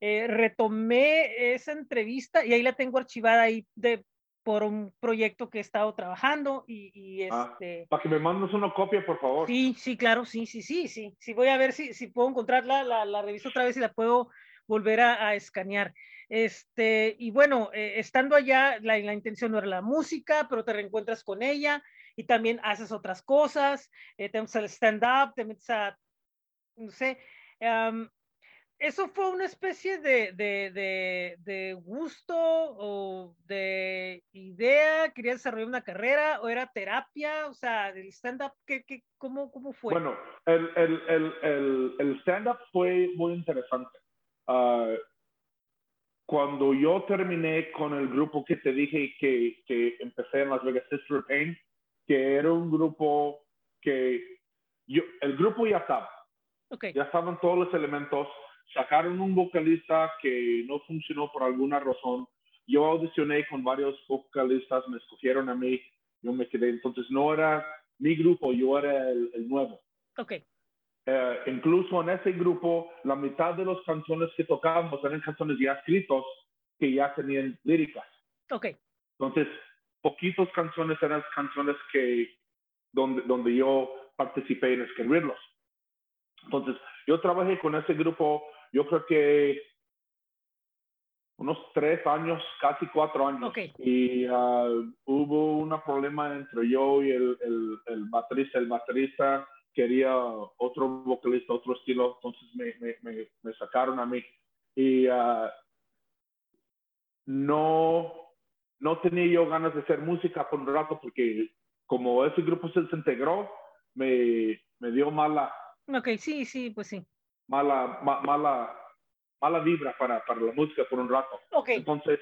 eh, retomé esa entrevista y ahí la tengo archivada ahí de por un proyecto que he estado trabajando y, ah, este... para que me mandes una copia, por favor. Sí, sí, claro, sí, sí, sí, sí. Sí, voy a ver si, si puedo encontrarla, la, la reviso otra vez y la puedo volver a, escanear. Este, y bueno, eh, estando allá, la, la, intención no era la música, pero te reencuentras con ella y también haces otras cosas, eh, te metes al stand-up, te metes a, no sé, eso fue una especie de, de, de, gusto o de idea, quería desarrollar una carrera o era terapia, o sea, del stand-up, ¿qué, qué, cómo, ¿cómo fue? Bueno, el, el, el, el stand-up fue muy interesante. Ah, cuando yo terminé con el grupo que te dije que, que empecé en Las Vegas Sister Pain, que era un grupo que yo, el grupo ya estaba, okay. ya estaban todos los elementos, sacaron un vocalista que no funcionó por alguna razón. Yo audicioné con varios vocalistas, me escogieron a mí, yo me quedé. Entonces no era mi grupo, yo era el, nuevo. Ok. Eh, incluso en ese grupo, la mitad de las canciones que tocábamos eran canciones ya escritos que ya tenían líricas. Ok. Entonces, poquitas canciones eran canciones que donde, donde yo participé en escribirlos. Entonces, yo trabajé con ese grupo yo creo que unos tres años, casi cuatro años. Y ah, hubo un problema entre yo y el, el, el, baterista. El baterista quería otro vocalista, otro estilo, entonces me, me, me, sacaron a mí. Y uh, no, no tenía yo ganas de hacer música por un rato porque como ese grupo se desintegró, me, me dio mala. Ok, sí, sí, pues sí mala, mala, mala vibra para, para la música por un rato. Okay. Entonces,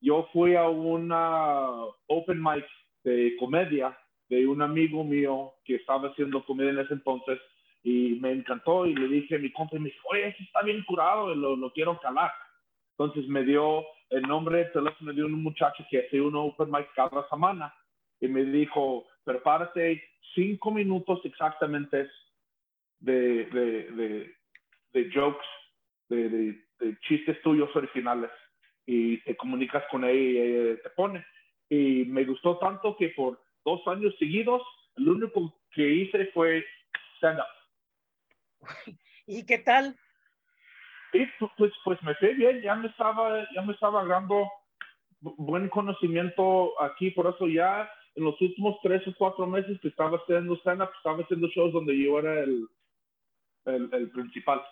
yo fui a una open mic de comedia de un amigo mío que estaba haciendo comedia en ese entonces y me encantó y le dije a mi compa y me dijo, oye, está bien curado y lo, lo quiero calar. Entonces me dio el nombre de teléfono de un muchacho que hace un open mic cada semana y me dijo, prepárate cinco minutos exactamente de, de, de, de jokes, de, de, chistes tuyos originales y te comunicas con él y ella te pone. Y me gustó tanto que por dos años seguidos, lo único que hice fue stand-up. ¿Y qué tal? Y pues, pues me fue bien, ya me estaba, ya me estaba agarrando buen conocimiento aquí, por eso ya en los últimos tres o cuatro meses que estaba haciendo stand-up, estaba haciendo shows donde yo era el, el, el principal.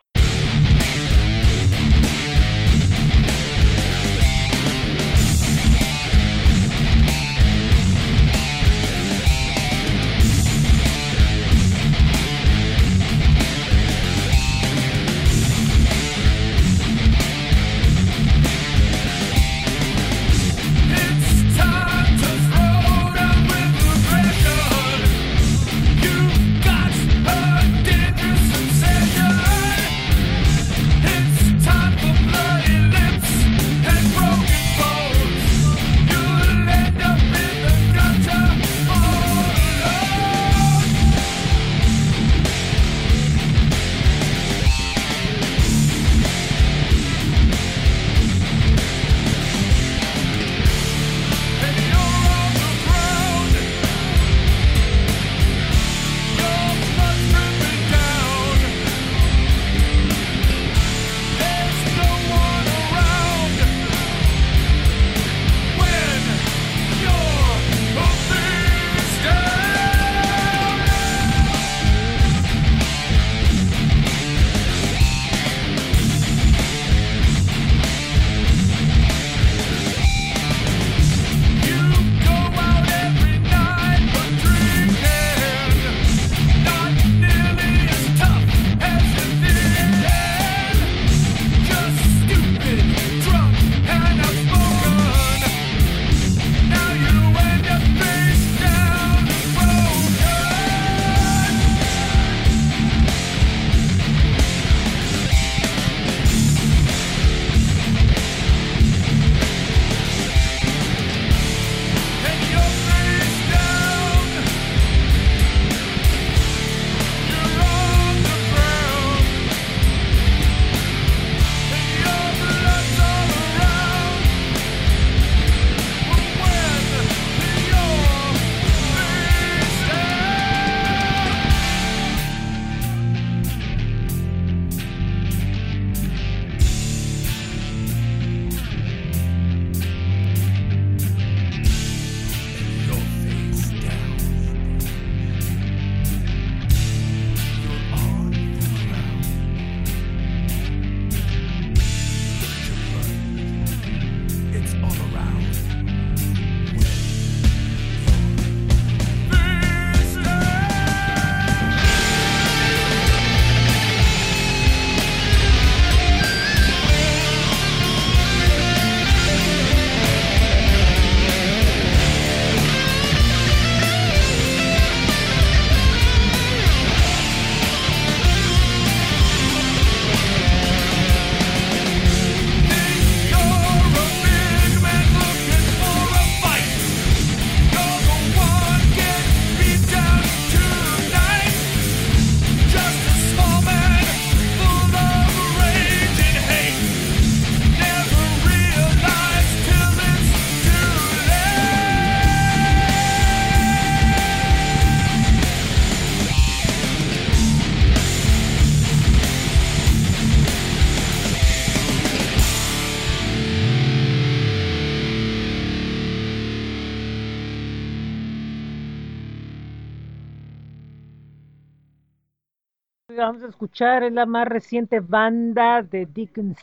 Escuchar la más reciente banda de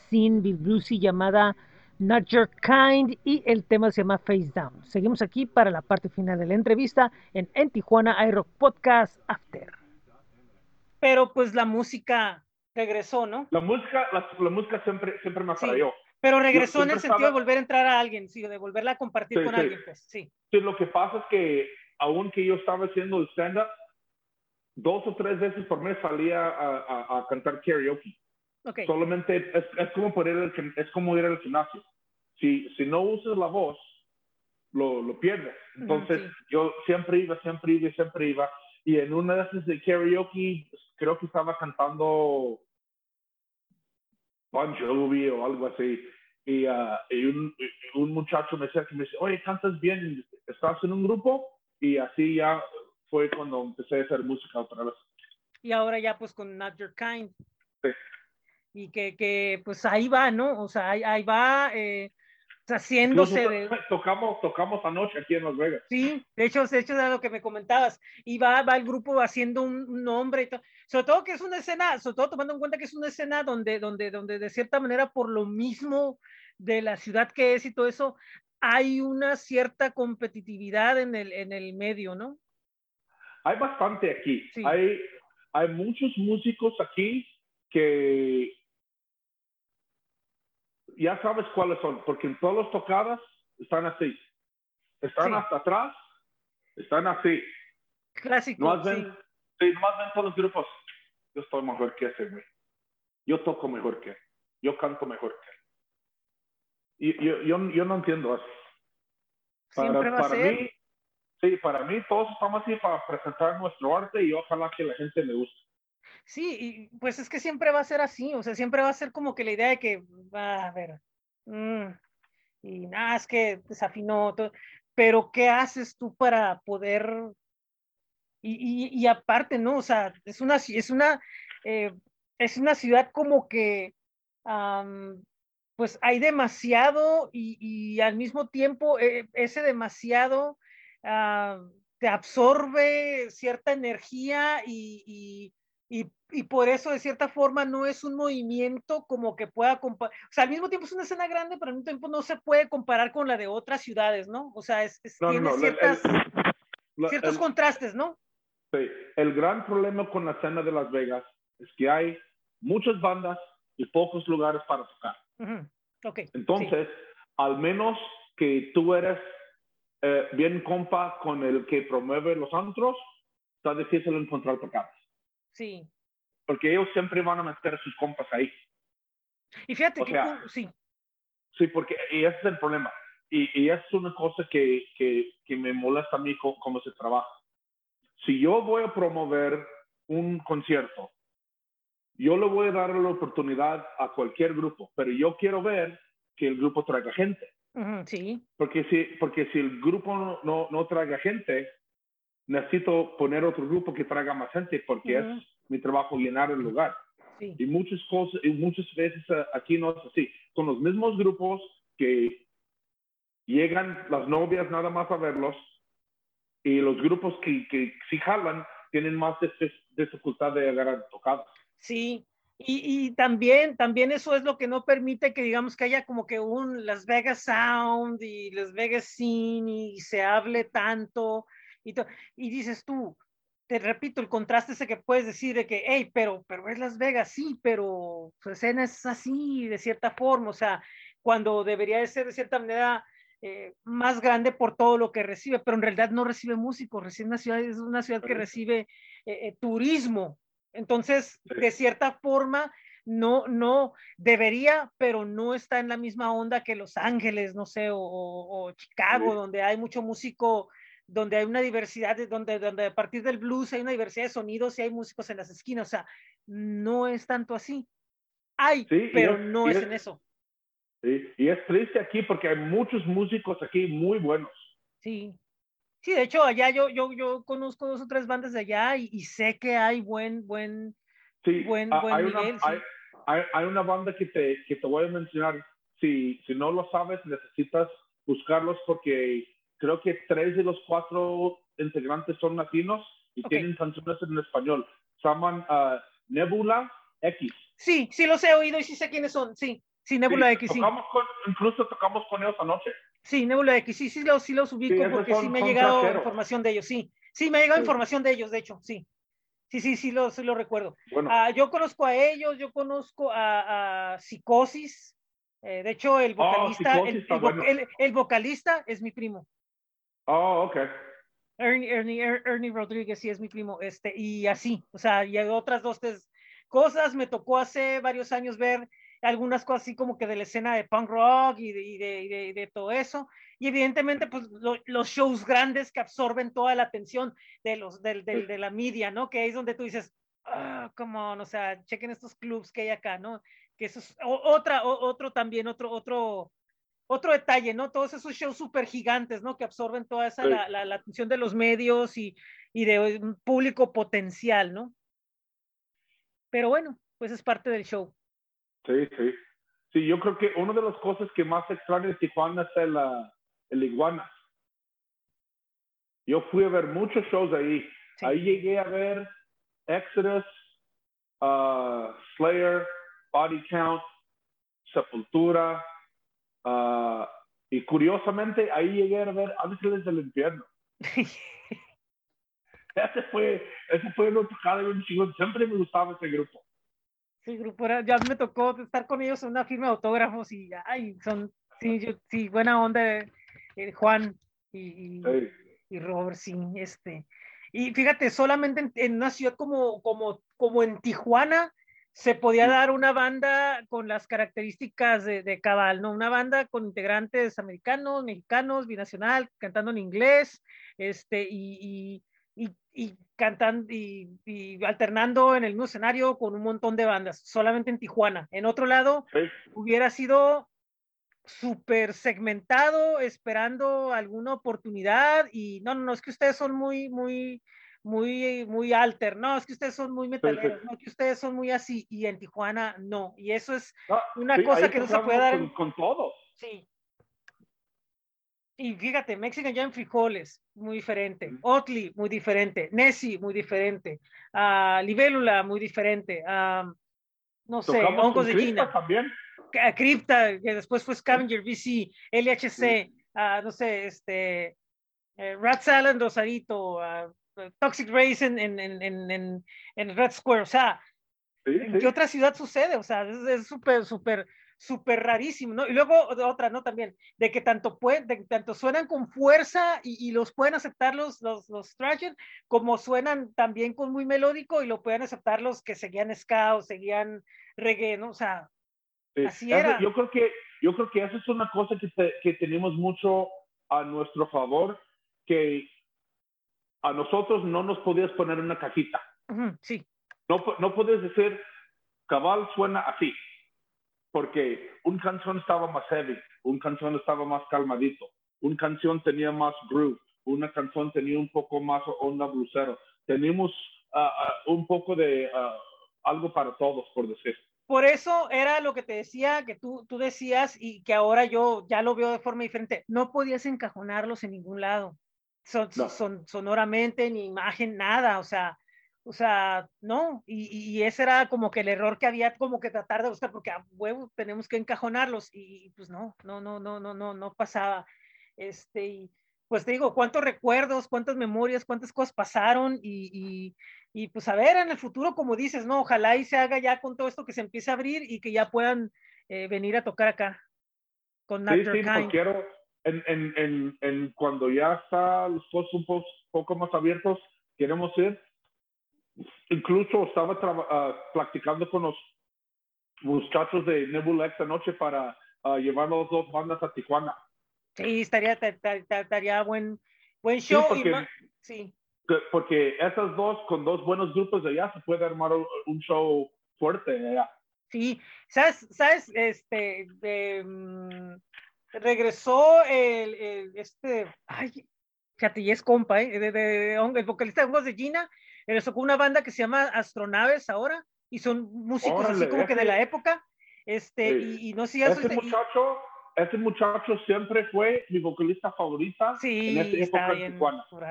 Sin Bill Brucey llamada Not Your Kind y el tema se llama Face Down. Seguimos aquí para la parte final de la entrevista en, en Tijuana iRock Podcast After. Pero pues la música regresó, ¿no? La música, la, música siempre, siempre me atrayó. pero regresó en el sentido de volver a entrar a alguien, sí, de volverla a compartir con alguien, pues, sí. Sí, lo que pasa es que aunque yo estaba haciendo el stand-up, dos o tres veces por mes salía a, a, cantar karaoke. Okay. Solamente es, es, como ir al, es como ir al gimnasio. Si, si no usas la voz, lo, lo pierdes. Entonces, yo siempre iba, siempre iba, siempre iba. Y en una de esas de karaoke, creo que estaba cantando Bon Jovi o algo así. Y, uh, y, un, un, muchacho me decía, me dice, oye, cantas bien, ¿estás en un grupo? Y así ya fue cuando empecé a hacer música otra vez. Y ahora ya pues con Not Your Kind. Sí. Y que, que pues ahí va, ¿no? O sea, ahí, ahí va eh, haciéndose de... Tocamos, tocamos anoche aquí en Las Vegas. Sí, de hecho, de hecho, es lo que me comentabas. Y va, va el grupo haciendo un, nombre y todo. Sobre todo que es una escena, sobre todo tomando en cuenta que es una escena donde, donde, donde de cierta manera, por lo mismo de la ciudad que es y todo eso, hay una cierta competitividad en el, en el medio, ¿no? Hay bastante aquí. Hay, hay muchos músicos aquí que ya sabes cuáles son, porque en todas las tocadas están así. Están hasta atrás, están así. Clásico. No ven, sí. más ven todos los grupos. Yo estoy mejor que ese, güey. Yo toco mejor que él. Yo canto mejor que él. Y yo, yo, yo no entiendo eso. Para, para mí, Sí, para mí todos estamos aquí para presentar nuestro arte y ojalá que la gente le guste. Sí, y pues es que siempre va a ser así, o sea, siempre va a ser como que la idea de que, va a ver, mm, y nada, es que desafinó, todo, pero ¿qué haces tú para poder, y, y, y aparte, ¿no? O sea, es una, es una, eh, es una ciudad como que, pues hay demasiado y, y al mismo tiempo eh, ese demasiado Ah, te absorbe cierta energía y, y, y, por eso de cierta forma no es un movimiento como que pueda comparar, o sea, al mismo tiempo es una escena grande, pero al mismo tiempo no se puede comparar con la de otras ciudades, ¿no? O sea, es, tiene ciertas, ciertos contrastes, ¿no? Sí, el gran problema con la escena de Las Vegas es que hay muchas bandas y pocos lugares para tocar. okay, Entonces, al menos que tú eres eh, bien compa con el que promueve los antros, está difícil encontrar tocadas. Sí. Porque ellos siempre van a meter sus compas ahí. Y fíjate que sí. Sí, porque y ese es el problema. Y, y es una cosa que, que, que, me molesta a mí cómo, se trabaja. Si yo voy a promover un concierto, yo le voy a dar la oportunidad a cualquier grupo, pero yo quiero ver que el grupo traiga gente sí. Porque si, porque si el grupo no, no, no, traiga gente, necesito poner otro grupo que traiga más gente porque es mi trabajo llenar el lugar. Y muchas cosas, y muchas veces eh, aquí no es así. Son los mismos grupos que llegan las novias nada más a verlos y los grupos que, que si jalan tienen más dificultad de agarrar tocadas. Sí, y, también, también eso es lo que no permite que digamos que haya como que un Las Vegas Sound y Las Vegas Scene y se hable tanto y, y dices tú, te repito, el contraste ese que puedes decir de que, hey, pero, pero es Las Vegas, sí, pero su escena es así, de cierta forma, o sea, cuando debería de ser de cierta manera eh, más grande por todo lo que recibe, pero en realidad no recibe músicos, recibe una ciudad, es una ciudad que recibe eh, eh, turismo, entonces, de cierta forma, no, no debería, pero no está en la misma onda que Los Ángeles, no sé, o, Chicago, donde hay mucho músico, donde hay una diversidad, donde, donde a partir del blues hay una diversidad de sonidos y hay músicos en las esquinas, o sea, no es tanto así. Hay, pero no es, en eso. Sí, y es triste aquí porque hay muchos músicos aquí muy buenos. Sí. Sí, de hecho, allá yo, yo, yo conozco dos o tres bandas de allá y, sé que hay buen, buen, sí, buen, hay una, Hay, hay, una banda que te, que te voy a mencionar. Si, si no lo sabes, necesitas buscarlos porque creo que tres de los cuatro integrantes son latinos y tienen canciones en español. Se llaman uh, Nebula X. Sí, sí los he oído y sí sé quiénes son, sí. Sí, Nebula Sí, X, sí. tocamos con- incluso tocamos con ellos anoche. Sí, Nebula X, sí, sí los, sí los ubico Sí, porque sí son- me ha llegado trajeros. información de ellos, sí. Sí, me ha llegado Sí. información de ellos, de hecho, sí. Sí, sí, sí lo, sí lo recuerdo. Bueno, Ah, yo conozco a ellos, yo conozco a, a Psicosis. eh, de hecho, el Oh, vocalista, Psicosis el, el bueno. el- el vocalista es mi primo. oh, ok. Ernie, Ernie, Er- Ernie Rodríguez, sí es mi primo, este, y así, o sea, y otras dos, tres cosas, me tocó hace varios años ver algunas cosas así como que de la escena de punk rock y de, y de, y de- y de todo eso, y evidentemente, pues, lo- los shows grandes que absorben toda la atención de los, del, de la media, ¿no? Que es donde tú dices, ah, come on, o sea, chequen estos clubs que hay acá, ¿no? Que eso es o- otra, o- otro también, otro, otro, otro detalle, ¿no? Todos esos shows súper gigantes, ¿no? Que absorben toda esa, Sí. la, la- la atención de los medios y, y de un público potencial, ¿no? Pero bueno, pues es parte del show. Sí, sí. Sí, yo creo que una de las cosas que más extraño de Tijuana es el, el iguana. Yo fui a ver muchos shows ahí. Sí. Ahí llegué a ver Exodus, ah, Slayer, Body Count, Sepultura. ah, y curiosamente, ahí llegué a ver Ángeles del Infierno. Ese fue, ese fue una tocada de un chingón. Siempre me gustaba ese grupo. Sí, grupo era- ya me tocó estar con ellos en una firma de autógrafos y ay, son, sí, yo- sí, buena onda, eh, Juan y, y- y Robert, sí, este. Y fíjate, solamente en, en una ciudad como, como, como en Tijuana se podía dar una banda con las características de, de Cabal, ¿no? Una banda con integrantes americanos, mexicanos, binacional, cantando en inglés, este, y, y, y, y cantando y, y alternando en el mismo escenario con un montón de bandas, solamente en Tijuana. En otro lado, Sí. hubiera sido súper segmentado, esperando alguna oportunidad y no, no, no, es que ustedes son muy, muy, muy, muy alter, no, es que ustedes son muy metaleros, no, que ustedes son muy así y en Tijuana no, y eso es, Una sí, cosa que no se puede dar con, todos. sí. Y fíjate, Mexican Jam Frijoles, muy diferente. Otley, muy diferente. Nessie, muy diferente. Ah, Libélula, muy diferente. Ah, no sé, Hongos de Gina. también. a Crypta, que después fue Scavenger, VC, LHC, ah, no sé, este, eh, Rat Salad en Rosarito, ah, Toxic Race en, en, en, en, en- en Red Square, o sea, Sí, ¿en sí. qué otra ciudad sucede? O sea, es súper, súper, súper rarísimo, ¿no? Y luego de otra, ¿no? También, de que tanto, pueden, de que tanto suenan con fuerza y, y los pueden aceptar los, los, los thrasher, como suenan también con muy melódico y lo pueden aceptar los que seguían ska o seguían reggae, ¿no? O sea, Sí. Así era. Yo creo que yo creo que eso es una cosa que, te- que tenemos mucho a nuestro favor, que a nosotros no nos podías poner una cajita. sí. No, no puedes decir, cabal suena así, porque un canción estaba más heavy, un canción estaba más calmadito, un canción tenía más groove, una canción tenía un poco más onda blusero. Tenemos ah, ah, un poco de ah, algo para todos, por decir. Por eso era lo que te decía, que tú, tú decías y que ahora yo ya lo veo de forma diferente. No podías encajonarlos en ningún lado. Son, No. son, sonoramente, ni imagen, nada. O sea, o sea, no. Y, y- ese era como que el error que había, como que tratar de buscar, porque a huevo tenemos que encajonarlos. Y, pues no, no, no, no, no, no, no pasaba. Este, y pues te digo, cuántos recuerdos, cuántas memorias, cuántas cosas pasaron y, y, y pues a ver en el futuro, como dices, no, ojalá y se haga ya con todo esto que se empiece a abrir y que ya puedan eh, venir a tocar acá con Sí, sí, pues quiero, en, en, en, en cuando ya está los cosas un poco más abiertos, queremos ir. Incluso estaba traba- ah, practicando con los muchachos de Nebula esta noche para ah, llevar las dos bandas a Tijuana. Sí, estaría, ta- ta- ta- estaría buen, buen show. y porque- ma- sí, Que- Porque esas dos, con dos buenos grupos de allá, se puede armar un show fuerte allá. sí. ¿Sabes? ¿Sabes? Este, mm, regresó el, el- este, ay, fíjate, y es compa, ¿eh? De, de- de- el vocalista de Hongos de Gina, regresó con una banda que se llama Astronaves ahora, y son músicos así como que de la época, este, Sí. y, y no sé si y- muchacho ese muchacho siempre fue mi vocalista favorita sí, en está bien,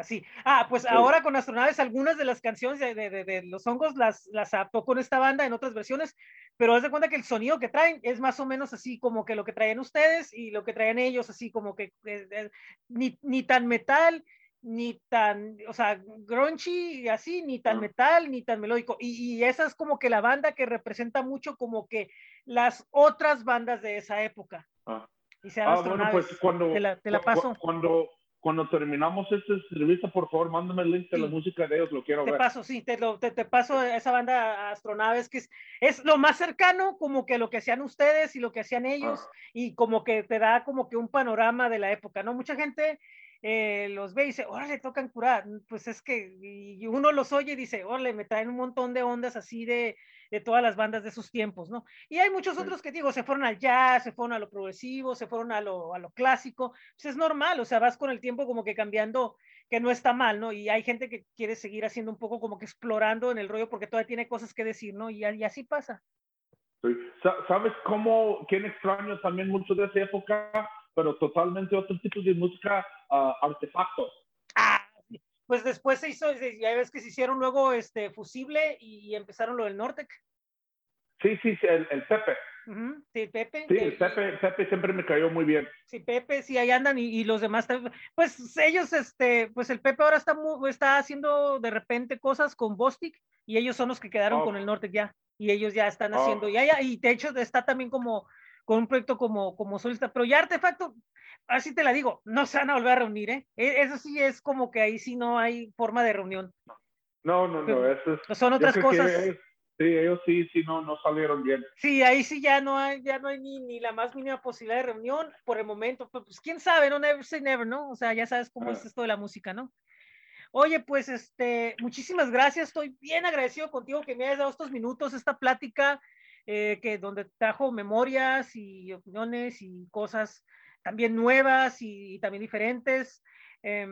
sí. Ah, pues ahora con Astronaves, algunas de las canciones de, de, de, Los Hongos las, las adaptó con esta banda en otras versiones, pero haz de cuenta que el sonido que traen es más o menos así como que lo que traen ustedes y lo que traen ellos, así como que eh, eh, ni, ni tan metal, ni tan, o sea, grungy y así, ni tan metal, ni tan melódico. Y, y, esa es como que la banda que representa mucho como que las otras bandas de esa época. Ah, ah bueno, pues cuando, te la, te la paso. Cuando, cuando terminamos este servicio, por favor, mándame el link de la música de ellos, lo quiero te ver. Paso, sí, te, lo, te, te, paso esa banda Astronaves, que es, es lo más cercano como que lo que hacían ustedes y lo que hacían ellos, ah. y como que te da como que un panorama de la época, ¿no? Mucha gente eh, los ve y dice, órale, tocan curar. Pues es que y uno los oye y dice, órale, me traen un montón de ondas así de, de todas las bandas de sus tiempos, ¿no? Y hay muchos otros que digo, se fueron al jazz, se fueron a lo progresivo, se fueron a lo, a lo clásico. Pues es normal, o sea, vas con el tiempo como que cambiando, que no está mal, ¿no? Y hay gente que quiere seguir haciendo un poco como que explorando en el rollo porque todavía tiene cosas que decir, ¿no? Y, y así pasa. ¿Sabes cómo, quién extraño también mucho de esa época? Pero totalmente otro tipo de música uh, artefactos. Ah, pues después se hizo, ya ves que se hicieron luego este fusible y empezaron lo del Nortec. Sí, sí, el, el Pepe. Sí, Pepe. Sí, el Pepe, Pepe siempre me cayó muy bien. Sí, Pepe, sí, ahí andan y, y, los demás, pues ellos, este, pues el Pepe ahora está, muy, está haciendo de repente cosas con Bostic y ellos son los que quedaron oh. con el Nortec ya y ellos ya están oh. haciendo, ya, ya, y de hecho está también como con un proyecto como, como solista, pero ya Artefacto, así te la digo, no se van a volver a reunir, ¿eh? E, eso sí es como que ahí sí no hay forma de reunión. No, no, no, eso es, son otras cosas. sí, ellos sí, sí, no, no salieron bien. Sí, ahí sí ya no hay, ya no hay ni, ni la más mínima posibilidad de reunión por el momento, pues, pues quién sabe, no never say never, ¿no? O sea, ya sabes cómo ah. es esto de la música, ¿no? Oye, pues este, muchísimas gracias, estoy bien agradecido contigo que me hayas dado estos minutos, esta plática eh, que donde trajo memorias y opiniones y cosas también nuevas y, y también diferentes eh,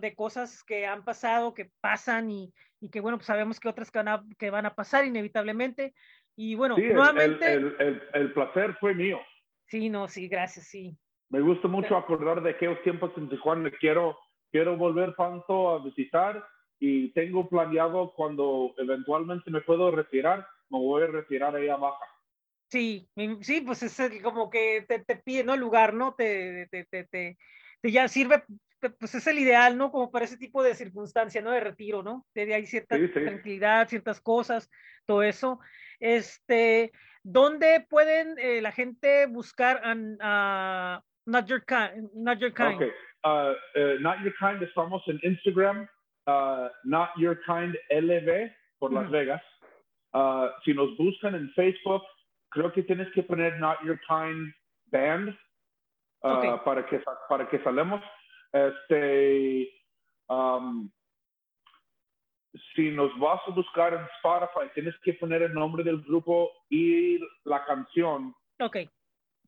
de cosas que han pasado, que pasan y, y, que bueno, pues sabemos que otras que van, a, que van a pasar inevitablemente. Y bueno, sí, nuevamente... El, el, el, placer fue mío. Sí, no, sí, gracias, sí. Me gusta mucho acordar de aquellos tiempos en Tijuana. Quiero, quiero volver pronto a visitar y tengo planeado cuando eventualmente me puedo retirar, me voy a retirar ahí abajo. Sí, sí, pues es el, como que te, te, pide, ¿no? El lugar, ¿no? Te, te, te, te, ya sirve, pues es el ideal, ¿no? Como para ese tipo de circunstancia, ¿no? De retiro, ¿no? De hay cierta sí, sí. tranquilidad, ciertas cosas, todo eso. Este, ¿dónde pueden eh, la gente buscar a uh, Not Your Kind? Not Your Kind. Okay. Uh, uh, not Your Kind, estamos en Instagram, uh, Not Your Kind LV por Las -huh. Vegas. Uh, si nos buscan en Facebook, creo que tienes que poner Not Your Kind Band uh, okay. para, que, para que salemos. Este, um, si nos vas a buscar en Spotify, tienes que poner el nombre del grupo y la canción okay.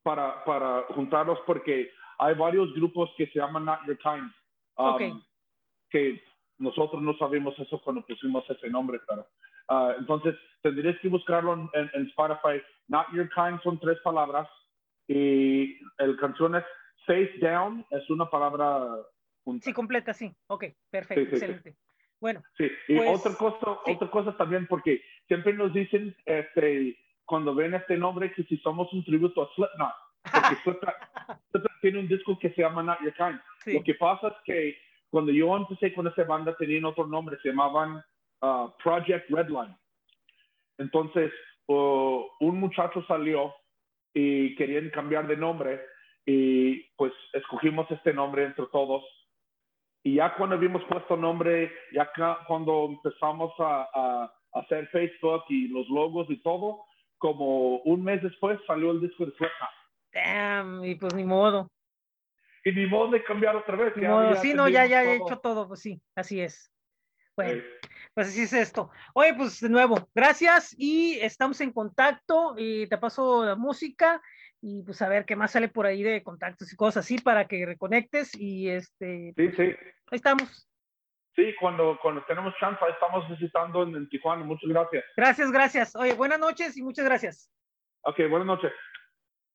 para, para juntarlos porque hay varios grupos que se llaman Not Your Kind. Um, okay. Que nosotros no sabemos eso cuando pusimos ese nombre, claro. Uh, entonces, tendrías que buscarlo en, en, en, Spotify. Not Your Kind son tres palabras y el canción es Face Down, es una palabra junta. Sí, completa, sí. Ok, perfecto, sí, sí, excelente. Sí. Bueno. Sí, y pues, otra, cosa, otra cosa también, porque siempre nos dicen este, cuando ven este nombre que si somos un tributo a Slipknot, porque Slipknot, Slipknot tiene un disco que se llama Not Your Kind. Lo que pasa es que cuando yo empecé con esa banda tenían otro nombre, se llamaban uh, Project Redline. Entonces, uh, un muchacho salió y querían cambiar de nombre y pues escogimos este nombre entre todos. Y ya cuando habíamos puesto nombre, ya cuando empezamos a, a, hacer Facebook y los logos y todo, como un mes después salió el disco de Slipknot. Damn, y pues ni modo. Y ni modo de cambiar otra vez. Ya, modo, ya sí, no, ya, ya he hecho todo, pues sí, así es. Bueno, pues así es esto. Oye, pues de nuevo, gracias y estamos en contacto y te paso la música y pues a ver qué más sale por ahí de contactos y cosas así para que reconectes y este. Sí, sí. Ahí estamos. Sí, cuando, cuando tenemos chance, estamos visitando en, en Tijuana. Muchas gracias. Gracias, gracias. Oye, buenas noches y muchas gracias. Ok, buenas noches.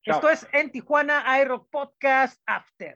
Esto es en Tijuana iRock Podcast After.